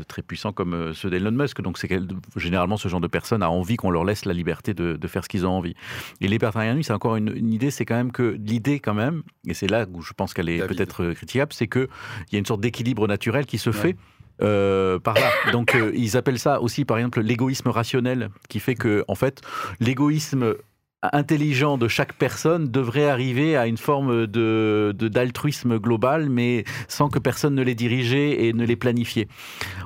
très puissants comme ceux d'Elon Musk. Donc c'est généralement ce genre de personnes a envie qu'on leur laisse la liberté de, faire ce qu'ils ont envie. Et libertarianisme, c'est encore une, idée, c'est quand même que l'idée quand même, et c'est là où je pense qu'elle est peut-être critiquable, c'est qu'il y a une sorte d'équilibre naturel qui se fait euh, par là. Donc euh, ils appellent ça aussi par exemple l'égoïsme rationnel, qui fait que en fait l'égoïsme intelligent de chaque personne devrait arriver à une forme de d'altruisme global, mais sans que personne ne les dirigeait et ne les planifiait.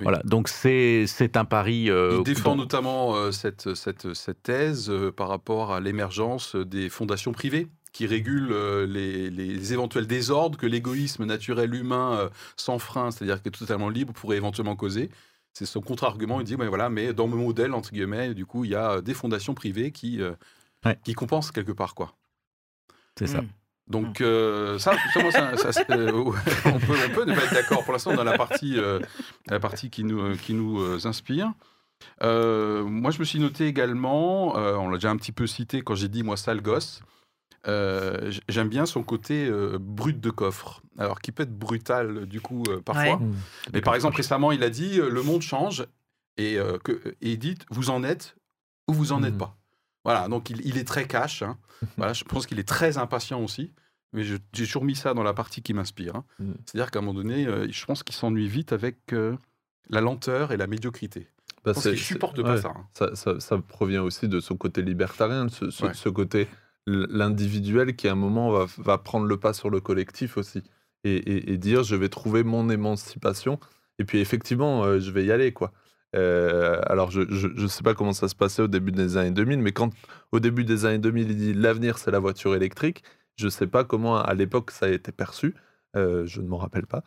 Voilà, donc c'est un pari. Il défend notamment cette, cette, cette, thèse par rapport à l'émergence des fondations privées qui régulent les, les, éventuels désordres que l'égoïsme naturel humain sans frein, c'est-à-dire qui est totalement libre, pourrait éventuellement causer. C'est son contre-argument. Il dit, mais voilà, mais dans mon modèle, entre guillemets, du coup, il y a des fondations privées qui, qui compensent quelque part, quoi. C'est ça. Mmh. Donc, mmh. ça, ça, on, peut, on, peut, ne pas être d'accord pour l'instant dans la partie, la partie qui nous, qui nous inspire. moi, je me suis noté également, on l'a déjà un petit peu cité quand j'ai dit, moi, sale gosse. Euh, j'aime bien son côté euh, brut de coffre, alors qui peut être brutal du coup euh, parfois. Mais par exemple récemment, il a dit le monde change et, que, et il dit vous en êtes ou vous en êtes mmh. pas. Voilà, donc il, est très cash. Hein. voilà, je pense qu'il est très impatient aussi. Mais j'ai toujours mis ça dans la partie qui m'inspire. Hein. Mmh. C'est-à-dire qu'à un moment donné, je pense qu'il s'ennuie vite avec la lenteur et la médiocrité. Bah, je supporte pas ça, hein. ça, ça, provient aussi de son côté libertarien, de ce, ce côté l'individuel qui à un moment va, va, prendre le pas sur le collectif aussi et, et, dire je vais trouver mon émancipation et puis effectivement euh, je vais y aller quoi. Euh, alors je ne sais pas comment ça se passait au début des années 2000 mais quand au début des années 2000 il dit l'avenir c'est la voiture électrique je ne sais pas comment à l'époque ça a été perçu. Euh, je ne m'en rappelle pas.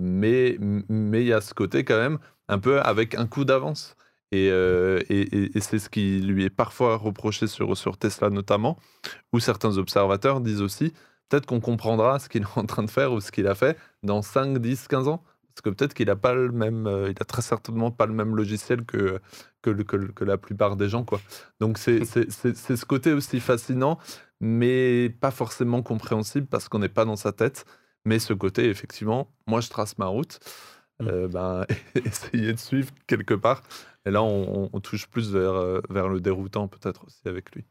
Mais mais il y a ce côté quand même un peu avec un coup d'avance euh, et, et, c'est ce qui lui est parfois reproché sur, sur Tesla notamment, où certains observateurs disent aussi, peut-être qu'on comprendra ce qu'il est en train de faire ou ce qu'il a fait dans 5, 10, 15 ans. Parce que peut-être qu'il n'a pas le même, euh, il a très certainement pas le même logiciel que, que, que, la plupart des gens. Quoi. Donc c'est ce côté aussi fascinant, mais pas forcément compréhensible parce qu'on n'est pas dans sa tête. Mais ce côté, effectivement, moi je trace ma route. Mmh. Euh, ben, essayer de suivre quelque part. Et là, on, touche plus vers, euh, vers le déroutant peut-être aussi avec lui.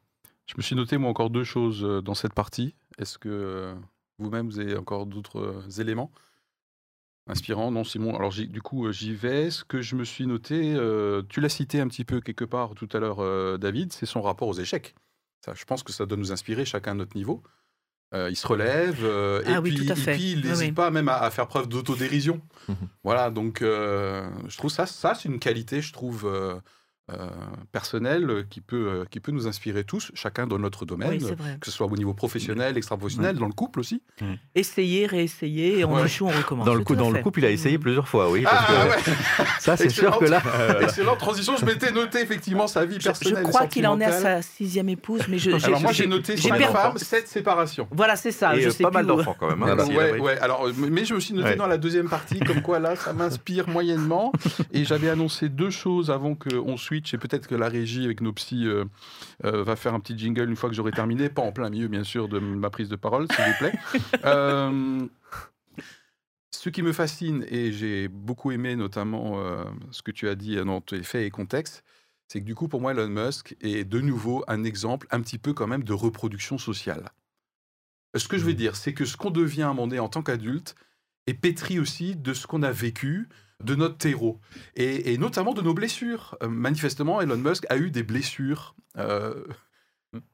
Je me suis noté moi encore deux choses euh, dans cette partie. Est-ce que vous-même vous avez encore d'autres éléments inspirants? Non, Simon. Alors du coup, j'y vais. Ce que je me suis noté, tu l'as cité un petit peu quelque part tout à l'heure, David, c'est son rapport aux échecs. Ça, je pense que ça doit nous inspirer chacun à notre niveau. Euh, il se relève euh, et, ah puis, il n'hésite pas même à, faire preuve d'autodérision. Mhm. Voilà, donc euh, je trouve ça, ça c'est une qualité, je trouve, euh, personnel euh, qui peut, euh, qui peut nous inspirer tous, chacun dans notre domaine, que ce soit au niveau professionnel, extra-professionnel, dans le couple aussi. Essayer, réessayer, et on échoue, on recommence. Dans le, coup, dans le couple, il a essayé plusieurs fois, oui. Ah, ça, c'est sûr que là. Excellente transition, je m'étais noté effectivement sa vie personnelle. Je, crois qu'il en est à sa sixième épouse, mais je. Alors moi, j'ai noté sur une femme, sept séparations. Voilà, c'est ça. Et pas mal d'enfants quand même. Hein, ouais, ouais, alors, mais je me suis noté dans la deuxième partie, comme quoi là, ça m'inspire moyennement. Et j'avais annoncé deux choses avant qu'on et peut-être que la régie avec nos psys euh, euh, va faire un petit jingle une fois que j'aurai terminé, pas en plein milieu bien sûr de ma prise de parole, s'il vous plaît. Euh, ce qui me fascine, et j'ai beaucoup aimé notamment ce que tu as dit dans tes faits et contextes, c'est que du coup, pour moi, Elon Musk est de nouveau un exemple un petit peu quand même de reproduction sociale. Ce que je veux mmh. dire, c'est que ce qu'on devient à un moment donné en tant qu'adulte est pétri aussi de ce qu'on a vécu, de notre terreau et, notamment de nos blessures. Euh, manifestement, Elon Musk a eu des blessures. Euh,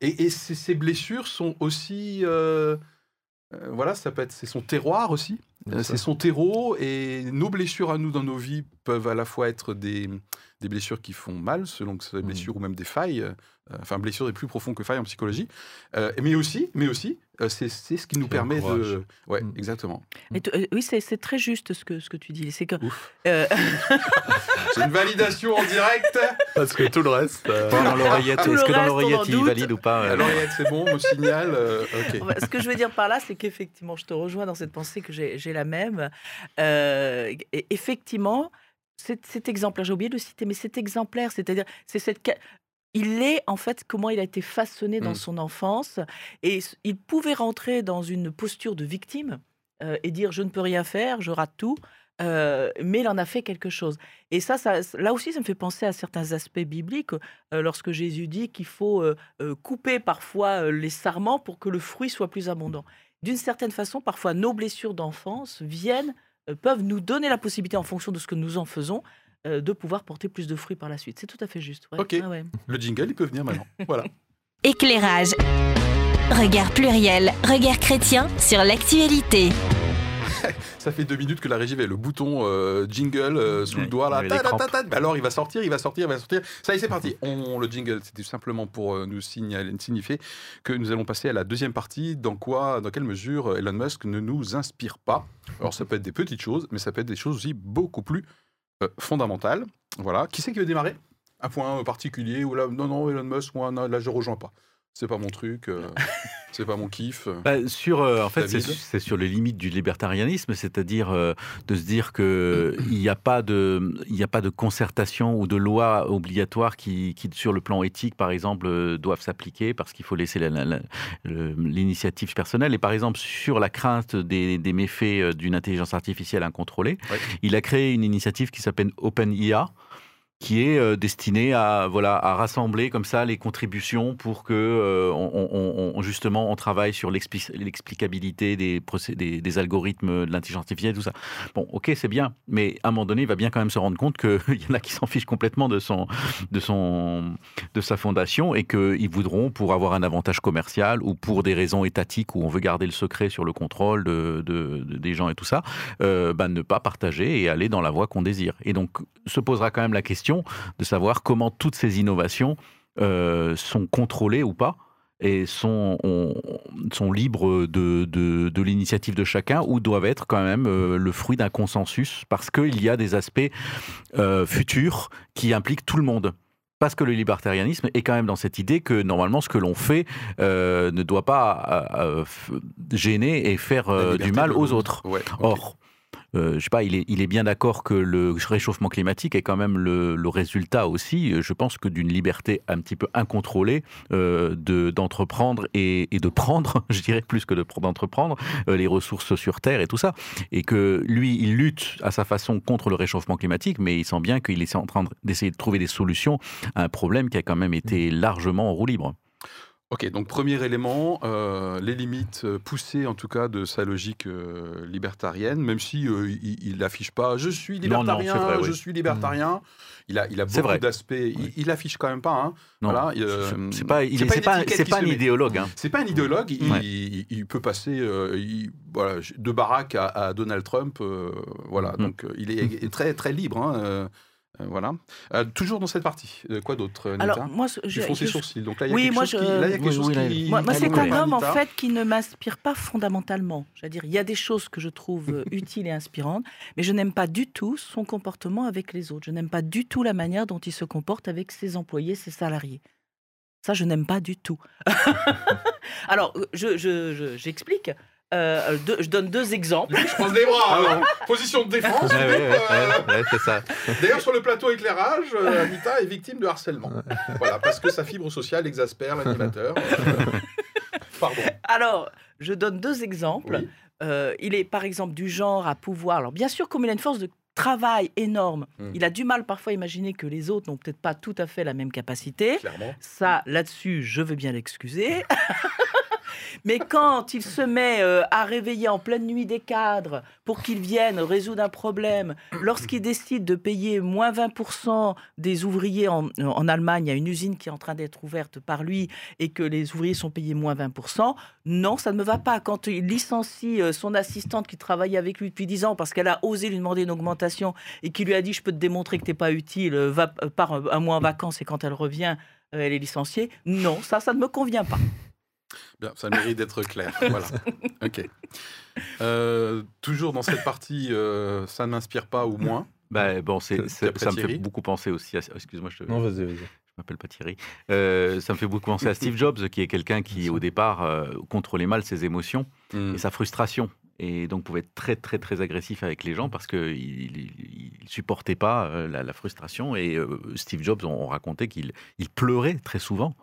et, ces, blessures sont aussi. Euh, voilà, ça peut être. C'est son terroir aussi. C'est son terreau. Et nos blessures à nous dans nos vies peuvent à la fois être des, des blessures qui font mal, selon que ce soit des mmh. blessures ou même des failles. enfin, blessures est plus profond que failles en psychologie. mais aussi, mais aussi euh, c'est ce qui nous permet de. Ouais, mm. exactement. Euh, oui, c'est très juste ce que, ce que tu dis. C'est que. Euh... c'est une validation en direct. Parce que tout le reste. Euh, dans l'oreillette, est-ce que dans l'oreillette il valide ou pas L'oreillette, c'est bon, me signale. Ce que je veux dire par là, c'est qu'effectivement, je te rejoins dans cette pensée que j'ai la même. effectivement, cet, exemplaire, j'ai oublié de le citer, mais cet exemplaire, c'est-à-dire, c'est cette il est en fait comment il a été façonné dans mmh. son enfance et il pouvait rentrer dans une posture de victime euh, et dire je ne peux rien faire, je rate tout. Euh, mais il en a fait quelque chose. Et ça, ça, là aussi, ça me fait penser à certains aspects bibliques, euh, lorsque Jésus dit qu'il faut couper parfois les sarments pour que le fruit soit plus abondant. D'une certaine façon, parfois, nos blessures d'enfance viennent, peuvent nous donner la possibilité, en fonction de ce que nous en faisons, euh, de pouvoir porter plus de fruits par la suite. C'est tout à fait juste. Ok. Ah le jingle, il peut venir maintenant. voilà. Éclairage. Regard pluriel, regard chrétien sur l'actualité. Ça fait deux minutes que la régie avait le bouton euh, jingle euh, sous le doigt là. alors il va sortir, il va sortir, il va sortir. Ça y est, c'est parti. On, le jingle, c'était simplement pour euh, nous signaler, signifier que nous allons passer à la deuxième partie. Dans quoi, dans quelle mesure Elon Musk ne nous inspire pas? Alors ça peut être des petites choses, mais ça peut être des choses aussi beaucoup plus fondamentales. Voilà. Qui c'est qui veut démarrer? Un point particulier ou là Non, non, Elon Musk, moi, là je rejoins pas c'est pas mon truc, euh, c'est pas mon kiff. Bah, sur, euh, en fait, c'est sur les limites du libertarianisme, c'est-à-dire euh, de se dire que il n'y a pas de, il a pas de concertation ou de loi obligatoire qui, qui, sur le plan éthique, par exemple, doivent s'appliquer parce qu'il faut laisser l'initiative personnelle. Et par exemple, sur la crainte des, des méfaits d'une intelligence artificielle incontrôlée, il a créé une initiative qui s'appelle OpenIA qui est euh, destiné à voilà à rassembler comme ça les contributions pour que euh, on, justement on travaille sur l'explicabilité des, des, algorithmes de l'intelligence artificielle tout ça. Bon, ok, c'est bien, mais à un moment donné, il va bien quand même se rendre compte qu'il y en a qui s'en fichent complètement de son de son de sa fondation et qu'ils voudront pour avoir un avantage commercial ou pour des raisons étatiques où on veut garder le secret sur le contrôle de, des gens et tout ça, euh, bah, ne pas partager et aller dans la voie qu'on désire. Et donc se posera quand même la question de savoir comment toutes ces innovations euh, sont contrôlées ou pas et sont, sont libres de, de, l'initiative de chacun ou doivent être quand même euh, le fruit d'un consensus parce qu'il y a des aspects euh, futurs qui impliquent tout le monde. Parce que le libertarianisme est quand même dans cette idée que normalement ce que l'on fait ne doit pas gêner et faire du mal aux autres. Or, euh, je sais pas, il est, bien d'accord que le réchauffement climatique est quand même le, résultat aussi, euh, je pense, que d'une liberté un petit peu incontrôlée euh, de d'entreprendre et, de prendre, je dirais plus que d'entreprendre les ressources sur Terre et tout ça, et que lui, il lutte à sa façon contre le réchauffement climatique, mais il sent bien qu'il est en train d'essayer de trouver des solutions à un problème qui a quand même été largement en roue libre. Ok, donc premier élément, euh, les limites euh, poussées en tout cas de sa logique euh, libertarienne, même si il n'affiche pas je suis libertarien, je suis libertarien. Il a, il a beaucoup d'aspects. Il, n'affiche quand même pas. Hein. Non, voilà, c'est pas, il, c'est pas, pas, un idéologue. Hein. C'est pas un idéologue. Il, peut passer voilà, de Barack à, Donald Trump. voilà, mm. donc il est très très libre. Hein, voilà. Euh, toujours dans cette partie. quoi d'autre, Alors, moi, je, ses sourcils. Donc là, il y a quelque chose qui. Là, il y a quelque chose qui. Moi, c'est un homme, en fait, qui ne m'inspire pas fondamentalement. Je veux dire, il y a des choses que je trouve euh, utiles et inspirantes, mais je n'aime pas du tout son comportement avec les autres. Je n'aime pas du tout la manière dont il se comporte avec ses employés, ses salariés. Ça, je n'aime pas du tout. Alors, j'explique. Je, euh, je donne deux exemples. je croise les bras. Ah Position de défense. ça. D'ailleurs, sur le plateau éclairage, euh, Anita est victime de harcèlement. Voilà, parce que sa fibre sociale exaspère l'animateur. Pardon. Alors, je donne deux exemples. Euh, il est par exemple du genre à pouvoir. Alors, bien sûr, comme il a une force de travail énorme. Hmm. Il a du mal parfois à imaginer que les autres n'ont peut-être pas tout à fait la même capacité. Clairement. Ça, là-dessus, je veux bien l'excuser. Mais quand il se met euh, à réveiller en pleine nuit des cadres pour qu'ils viennent résoudre un problème, lorsqu'il décide de payer moins 20% des ouvriers en, Allemagne, il y a une usine qui est en train d'être ouverte par lui et que les ouvriers sont payés moins 20%, non, ça ne me va pas. Quand il licencie euh, son assistante qui travaillait avec lui depuis 10 ans parce qu'elle a osé lui demander une augmentation et qui lui a dit je peux te démontrer que tu n'es pas utile, euh, va, par un mois en vacances et quand elle revient, elle est licenciée. Non, ça, ça ne me convient pas. Bien, ça mérite d'être clair. voilà. Ok. Euh, toujours dans cette partie, euh, ça ne m'inspire pas ou moins. Bah, bon, c'est, ça me fait beaucoup penser aussi. À, excuse-moi, je te. Non, vas-y, vas-y. Je m'appelle pas Thierry. Euh, ça me fait beaucoup penser à Steve Jobs, qui est quelqu'un qui, au départ, contrôlait mal ses émotions hmm. et sa frustration et donc pouvait être très très très agressif avec les gens parce qu'il il, supportait pas la, la, frustration et Steve Jobs on racontait qu'il il pleurait très souvent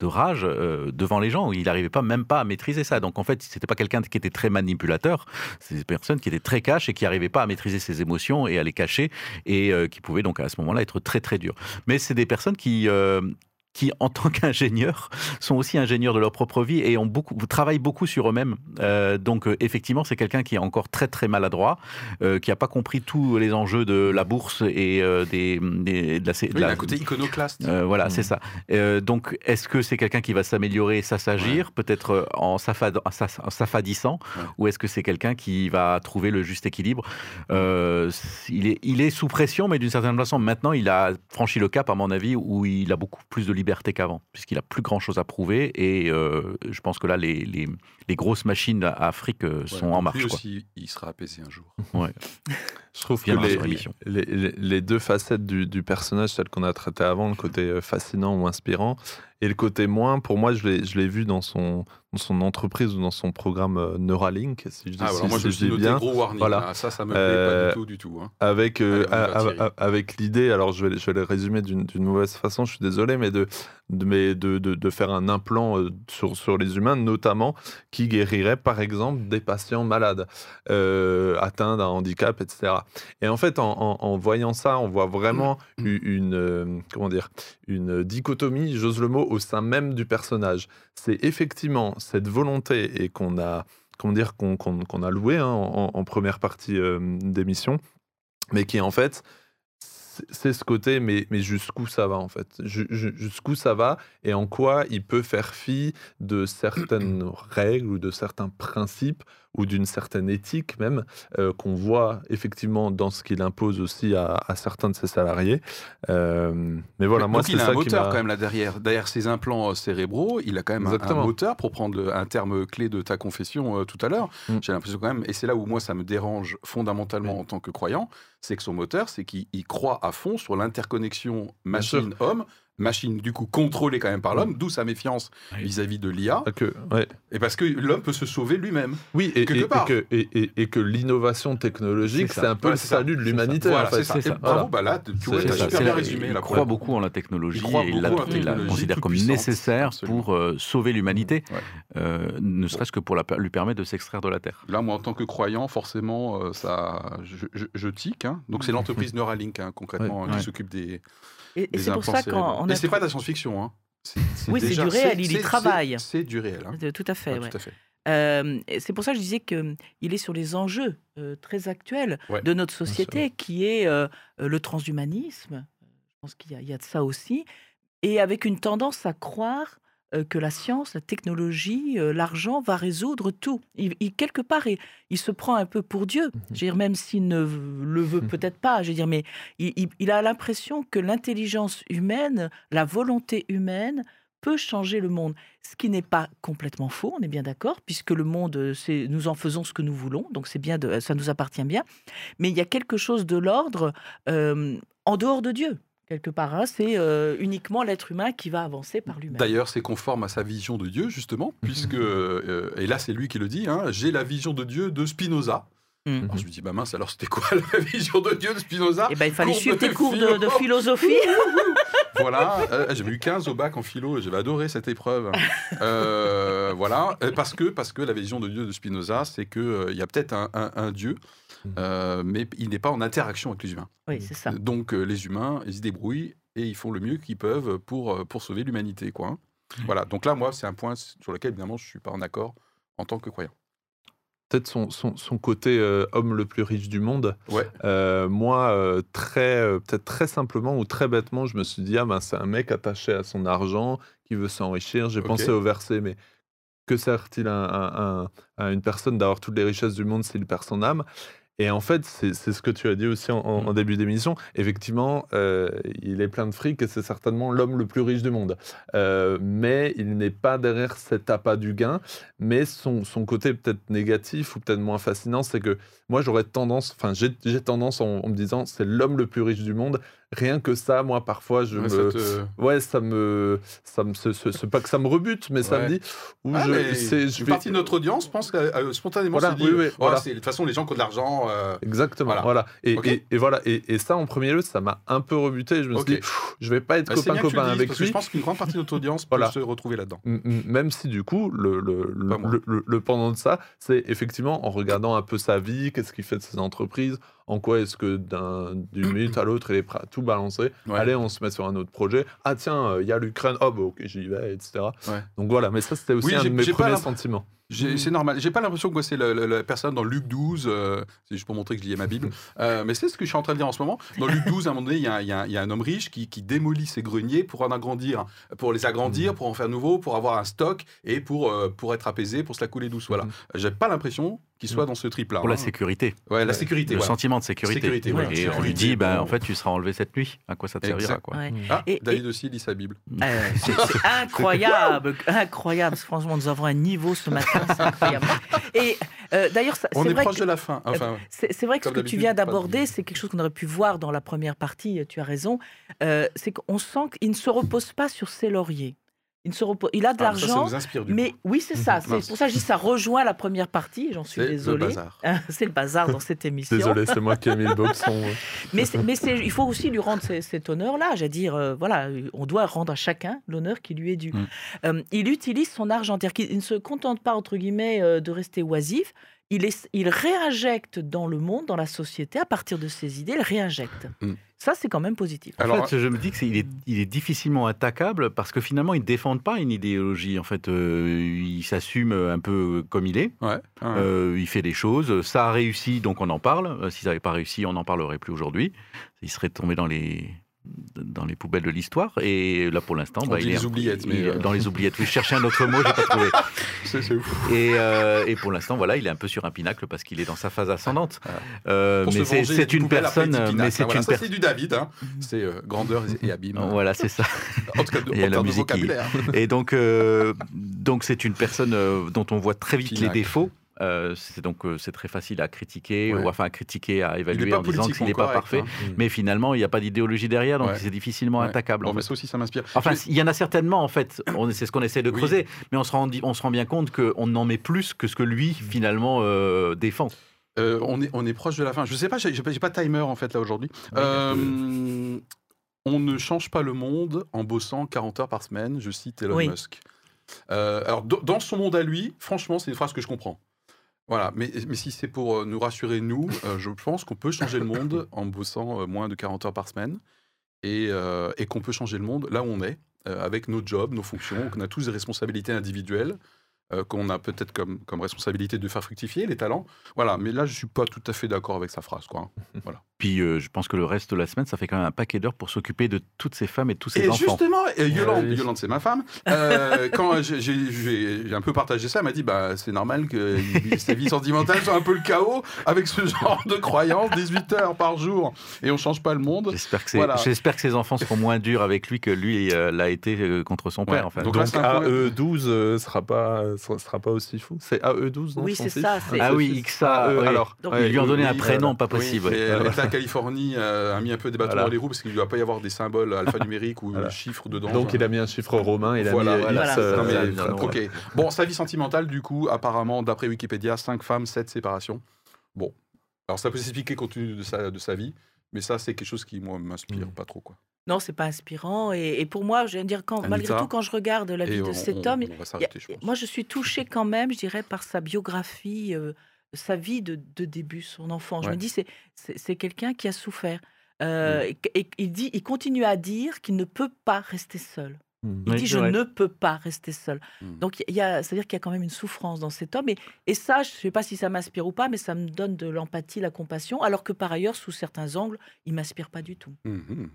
de rage euh, devant les gens. Il n'arrivait pas même pas à maîtriser ça. Donc en fait, c'était pas quelqu'un qui était très manipulateur. C'est des personnes qui étaient très cash et qui n'arrivaient pas à maîtriser ses émotions et à les cacher et euh, qui pouvaient donc à ce moment-là être très très dures. Mais c'est des personnes qui euh, qui, en tant qu'ingénieurs, sont aussi ingénieurs de leur propre vie et ont beaucoup, travaillent beaucoup sur eux-mêmes. Euh, donc, euh, effectivement, c'est quelqu'un qui est encore très, très maladroit, euh, qui n'a pas compris tous les enjeux de la bourse et des, des, de la. Oui, la, côté iconoclaste. voilà, Mmh. c'est ça. donc, est-ce que c'est quelqu'un qui va s'améliorer, s'assagir, peut-être en, s'affad- en s'aff- en s'affadissant, Ouais. ou est-ce que c'est quelqu'un qui va trouver le juste équilibre? Il, est, il est sous pression, mais d'une certaine façon, maintenant, il a franchi le cap, à mon avis, où il a beaucoup plus de liberté qu'avant, puisqu'il a plus grand chose à prouver. Et euh, je pense que là, les, les, les grosses machines à Afrique euh, sont Ouais, en lui marche. Quoi. aussi, il sera apaisé un jour. Je trouve que les, les, les- les deux facettes du, du personnage, celles qu'on a traitées avant, le côté euh, fascinant ou inspirant, et le côté moins, pour moi, je l'ai vu dans son, dans son entreprise ou dans son programme euh, Neuralink, si je dis, Ah, si- alors moi, si je suis dis bien. gros warning. Voilà. là. Ça, ça me plaît pas Euh, du tout, du tout. hein. avec, euh, avec l'idée, alors je vais, je vais le résumer d'une mauvaise façon, je suis désolé, mais de, de, mais de, de, de faire un implant euh, sur, sur les humains, notamment qui guérirait par exemple des patients malades, euh, atteints d'un handicap, etc. Et en fait, en, en- en voyant ça, on voit vraiment u- une, euh, comment dire, une dichotomie, j'ose le mot, au sein même du personnage. C'est effectivement cette volonté et qu'on a comment dire qu'on qu'on- qu'on a loué hein, en, en première partie euh, d'émission, mais qui en fait c'est- ce côté, mais, mais jusqu'où ça va en fait? Ju- ju- Jusqu'où ça va et en quoi il peut faire fi de certaines règles ou de certains principes ou d'une certaine éthique même euh, qu'on voit effectivement dans ce qu'il impose aussi à, à certains de ses salariés. Euh, mais voilà, Mais moi c'est il a ça un moteur quand même là derrière. Derrière ses implants euh, cérébraux, il a quand même un- moteur, pour prendre un terme clé de ta confession euh, tout à l'heure. Mm. J'ai l'impression quand même, et c'est là où moi ça me dérange fondamentalement en tant que croyant, c'est que son moteur, c'est qu'il il croit à fond sur l'interconnexion machine-homme, machine du coup contrôlée quand même par l'homme, d'où sa méfiance vis-à-vis de l'IA, ouais. et parce que l'homme peut se sauver lui-même. Oui, et, part. que, et, et- et que l'innovation technologique, C'est un peu Voilà, le salut de l'humanité. Voilà, en fait. c'est ça. c'est Et ça. bravo, Voilà. bah là, tu vois, super bien la- résumé. il croit beaucoup en la technologie Il croit et il la, il la considère comme puissante. nécessaire Absolument. pour euh, sauver l'humanité, Ouais. euh, ne serait-ce que pour la- lui permettre de s'extraire de la Terre. Là, moi, en tant que croyant, forcément, euh, ça, je, je, je tique. hein. Donc, c'est l'entreprise Neuralink, hein, concrètement, hein, Ouais. qui s'occupe des, Et, et c'est pour ça qu'on Et c'est pas de la science-fiction. Hein. Oui, c'est du réel, il y travaille. C'est du réel. hein. Tout à fait, Ouais, ouais. Tout à fait. Euh, c'est pour ça que je disais qu'il est sur les enjeux euh, très actuels Ouais. de notre société, qui est euh, le transhumanisme. Je pense qu'il y, a- il y a de ça aussi. Et avec une tendance à croire que la science, la technologie, euh, l'argent va résoudre tout. Il, il- quelque part, il, il se prend un peu pour Dieu. Je veux dire, même s'il ne le veut peut-être pas. Je veux dire, mais il, a l'impression que l'intelligence humaine, la volonté humaine peut changer le monde. Ce qui n'est pas complètement faux, on est bien d'accord, puisque le monde, euh, c'est nous en faisons ce que nous voulons, donc c'est bien, de, ça nous appartient bien. Mais il y a quelque chose de l'ordre euh, en dehors de Dieu. Quelque part, hein, c'est euh, uniquement l'être humain qui va avancer par lui-même. D'ailleurs, c'est conforme à sa vision de Dieu, justement, puisque, euh, et là, c'est lui qui le dit, hein, j'ai la vision de Dieu de Spinoza. Mm. Alors, je me dis, bah mince, alors c'était quoi la vision de Dieu de Spinoza? Eh ben, il fallait suivre tes cours de, de philo. philosophie. Voilà, euh, j'avais eu 15 au bac en philo, j'avais adoré cette épreuve. Euh, voilà, euh, parce que, parce que la vision de Dieu de Spinoza, c'est qu'il y a peut-être un, un- un Dieu, euh, mais il n'est pas en interaction avec les humains. oui, c'est ça. Donc euh, les humains, ils se débrouillent et ils font le mieux qu'ils peuvent pour, euh, pour sauver l'humanité. quoi. hein. Voilà, donc là, moi, c'est un point sur lequel, évidemment, je ne suis pas en accord en tant que croyant. Peut-être son, son, son côté euh, homme le plus riche du monde. Ouais. Euh, moi, euh, très, peut-être très simplement ou très bêtement, je me suis dit, ah ben, c'est un mec attaché à son argent qui veut s'enrichir. J'ai pensé au verset, mais que sert-il à une personne d'avoir toutes les richesses du monde s'il perd son âme? Et en fait, c'est ce que tu as dit aussi en, en- en début d'émission. Effectivement, euh, il est plein de fric et c'est certainement l'homme le plus riche du monde. Euh, mais il n'est pas derrière cet appât du gain. Mais son, son côté peut-être négatif ou peut-être moins fascinant, c'est que moi, j'aurais tendance, enfin, j'ai j'ai tendance en, en me disant, c'est l'homme le plus riche du monde. Rien que ça, moi, parfois, je Ouais, me. ça te- Ouais, ça me. Ça me c'est- pas que ça me rebute, mais ça me dit. Où Ah, je, je une vais- partie de notre audience pense que, euh, spontanément Voilà, se dit, oui, oui, Oh, voilà. de toute façon, les gens qui ont de l'argent. euh, Exactement, Voilà. voilà. Et, Ok. et, et voilà. Et, et ça, en premier lieu, ça m'a un peu rebuté. Je me suis dit, je vais pas être bah, que copain-copain avec parce que lui. je pense qu'une grande partie de notre audience peut se retrouver là-dedans. Même si du coup, le, le- le- le pendant de ça, c'est effectivement en regardant un peu sa vie, qu'est-ce qu'il fait de ses entreprises, En quoi est-ce que d'une minute à l'autre, il est prêt à tout balancer Allez, on se met sur un autre projet. Ah tiens, il y a l'Ukraine. Oh, bah, ok, j'y vais, etc. Donc voilà, mais ça, c'était aussi un de mes premiers sentiments. Mm. C'est normal. J'ai pas l'impression que c'est la, personne dans Luc 12, euh, c'est juste pour montrer que je lis ma Bible, euh, mais c'est ce que je suis en train de dire en ce moment. Dans Luc 12, à un moment donné, il y, a, un homme riche qui, démolit ses greniers pour en agrandir, pour les agrandir, mm. pour en faire nouveau, pour avoir un stock et pour, euh, pour être apaisé, pour se la couler douce. Voilà. Mm. J'ai pas l'impression qu'il soit dans ce trip-là. Pour la sécurité. Ouais, la sécurité. Le sentiment de sécurité. Et on lui dit, ben, en fait, tu seras enlevé cette nuit. À quoi ça te servira quoi. Ah, David aussi lit sa Bible. c'est incroyable, incroyable. Franchement, nous avons un niveau ce matin, c'est incroyable. Et euh, d'ailleurs, on est, proche de la fin. Euh, c'est vrai que ce que tu viens d'aborder, c'est quelque chose qu'on aurait pu voir dans la première partie. Tu as raison. Euh, c'est qu'on sent qu'il ne se repose pas sur ses lauriers. Il, se repose, il a de ah, l'argent, mais oui, c'est ça. C'est pour ça que je dis ça rejoint la première partie. J'en suis désolé. C'est le bazar dans cette émission. Désolé, c'est moi qui ai mis le boxon. mais mais il faut aussi lui rendre cet honneur-là. J'ai dire, voilà, on doit rendre à chacun l'honneur qui lui est dû. Mm. il utilise son argent, il ne se contente pas entre guillemets de rester oisif il, il réinjecte dans le monde, dans la société, à partir de ses idées, il réinjecte. Mm. Ça, c'est quand même positif. En fait, je me dis qu'il est, il est difficilement attaquable parce que finalement, il ne défend pas une idéologie. En fait, euh, il s'assume un peu comme il est. Euh, il fait des choses. Ça a réussi, donc on en parle. Euh, S'il n'avait pas réussi, on n'en parlerait plus aujourd'hui. Il serait tombé dans les, dans les poubelles de l'histoire. Et là, pour l'instant, bah, il est oubliettes, mais euh, dans les oubliettes. je cherchais un autre mot, j'ai pas trouvé. C'est Et, euh, et, pour l'instant, voilà, il est un peu sur un pinacle parce qu'il est dans sa phase ascendante. Euh, mais c'est une personne. Mais c'est une C'est du David. Hein. C'est grandeur et abîme. Voilà, c'est ça. en tout cas, y a la musique. Et donc, donc c'est une personne dont on voit très vite les défauts. Euh, c'est donc euh, c'est très facile à critiquer, ou enfin à critiquer, à évaluer en disant qu'il n'est pas parfait. Hein. Mais finalement, il n'y a pas d'idéologie derrière, donc c'est difficilement attaquable. Bon, mais ça aussi, ça m'inspire. Enfin, il y en a certainement en fait. C'est ce qu'on essaie de creuser, mais on se rend on se rend bien compte qu'on n'en met plus que ce que lui finalement euh, défend. on, est, on est proche de la fin. Je sais pas, j'ai pas de timer en fait là aujourd'hui. on ne change pas le monde en bossant 40 heures par semaine, je cite Elon Musk. alors, dans son monde à lui, franchement, c'est une phrase que je comprends. Voilà, mais, mais si c'est pour euh, nous rassurer, nous, euh, je pense qu'on peut changer le monde en bossant euh, moins de 40 heures par semaine et, et qu'on peut changer le monde là où on est, avec nos jobs, nos fonctions, qu'on a tous des responsabilités individuelles, qu'on a peut-être comme, comme responsabilité de faire fructifier les talents. Voilà, mais là, je ne suis pas tout à fait d'accord avec sa phrase. Quoi. Hein. Voilà. Puis euh, je pense que le reste de la semaine, ça fait quand même un paquet d'heures pour s'occuper de toutes ces femmes et tous ces et enfants. Justement, et Yolande, Yolande c'est ma femme, euh, quand j'ai un peu partagé ça, elle m'a dit bah, c'est normal que sa vie sentimentale soit un peu le chaos avec ce genre de croyances, 18 heures par jour, et on ne change pas le monde. J'espère que, voilà. que ses enfants seront moins durs avec lui que lui l'a été contre son père. En fait. Donc, Donc là, AE12 ne sera pas sera pas aussi fou. C'est AE12, non Oui, c'est ça. Ah oui, XA. E, alors, ils lui ont donné un prénom, pas possible. De Californie euh, a mis un peu des bâtons dans les roues parce qu'il ne doit pas y avoir des symboles alphanumériques ou chiffres dedans. Donc il a mis un chiffre romain, il a mis euh, Ok. Bon, sa vie sentimentale, du coup, apparemment, d'après Wikipédia, 5 femmes, 7 séparations. Bon. Alors ça peut s'expliquer compte tenu de sa, de sa vie, mais ça, c'est quelque chose qui, moi, m'inspire mm. pas trop. quoi. Non, c'est pas inspirant. Et, pour moi, je veux dire, quand, malgré tout, quand je regarde la vie de cet homme, moi, je suis touchée quand même, je dirais, par sa biographie, euh, sa vie de, début, son enfant. Je me dis, c'est quelqu'un qui a souffert. Euh, et, il, dit, il continue à dire qu'il ne peut pas rester seul. Mmh. Il dit je ne peux pas rester seul. Mmh. Donc il y a, c'est-à-dire qu'il y a quand même une souffrance dans cet homme. Et, et ça, je ne sais pas si ça m'inspire ou pas, mais ça me donne de l'empathie, la compassion, alors que par ailleurs, sous certains angles, il m'inspire pas du tout. Mmh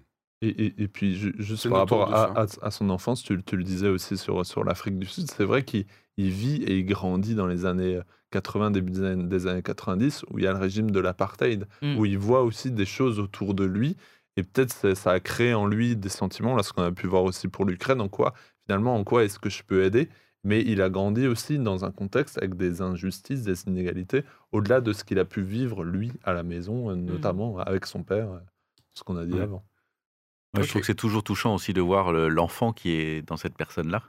et, puis, juste par rapport à, son enfance, tu, le disais aussi sur, sur l'Afrique du Sud, c'est vrai qu'il vit et il grandit dans les années 80, début des années, 90, où il y a le régime de l'apartheid, mmh. où il voit aussi des choses autour de lui. Et peut-être ça a créé en lui des sentiments, là, ce qu'on a pu voir aussi pour l'Ukraine, en quoi, finalement, en quoi est-ce que je peux aider mais il a grandi aussi dans un contexte avec des injustices, des inégalités, au-delà de ce qu'il a pu vivre, lui, à la maison, mmh. notamment avec son père, ce qu'on a dit avant. Je trouve que c'est toujours touchant aussi de voir l'enfant qui est dans cette personne-là,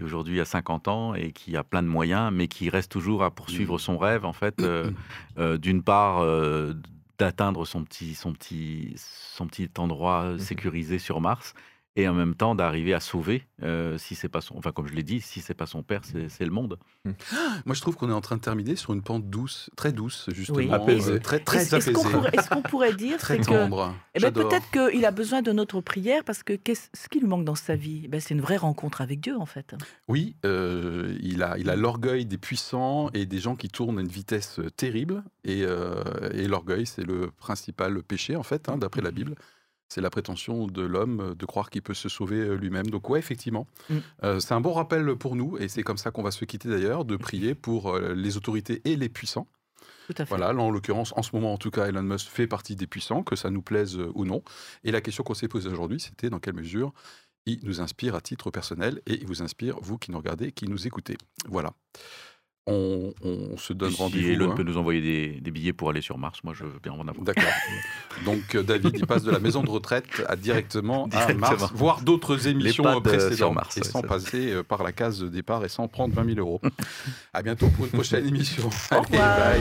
aujourd'hui a 50 ans et qui a plein de moyens, mais qui reste toujours à poursuivre mmh. son rêve, en fait, euh, mmh. euh, d'une part, euh, d'atteindre son petit, son, petit, son petit endroit mmh sécurisé sur Mars, et en même temps d'arriver à sauver, euh, si c'est pas son, enfin comme je l'ai dit, si c'est pas son père, c'est le monde. Moi, je trouve qu'on est en train de terminer sur une pente douce, très douce, justement, apaisée. très très Est-ce apaisée, est-ce qu'on pourrait, dire, très c'est que tendre. eh ben, peut-être qu'il a besoin de notre prière parce que qu'est-ce ce qui lui manque dans sa vie? Eh ben, C'est une vraie rencontre avec Dieu, en fait. Oui, euh, il a, il a l'orgueil des puissants et des gens qui tournent à une vitesse euh, terrible. Et, euh, et l'orgueil, c'est le principal péché, en fait, hein, d'après la Bible. C'est la prétention de l'homme euh, de croire qu'il peut se sauver euh, lui-même. Donc, ouais, effectivement, Mm. Euh, c'est un bon rappel pour nous. Et c'est comme ça qu'on va se quitter d'ailleurs, de prier pour les autorités et les puissants. Tout à fait. Voilà, là, en l'occurrence, en ce moment, en tout cas, Elon Musk fait partie des puissants, que ça nous plaise ou non. Et la question qu'on s'est posée aujourd'hui, c'était dans quelle mesure il nous inspire à titre personnel et il vous inspire, vous qui nous regardez, qui nous écoutez. Voilà. On, on se donne Si rendez-vous. Elon hein. peut nous envoyer des, des billets pour aller sur Mars, moi je veux bien en avoir. D'accord. Donc euh, David, il passe de la maison de retraite à directement, à Mars, Directement. voir d'autres émissions euh, sur précédentes Mars, et ouais, sans passer euh, par la case de départ et sans prendre 20 000 euros. à bientôt pour une prochaine émission. Allez, bye.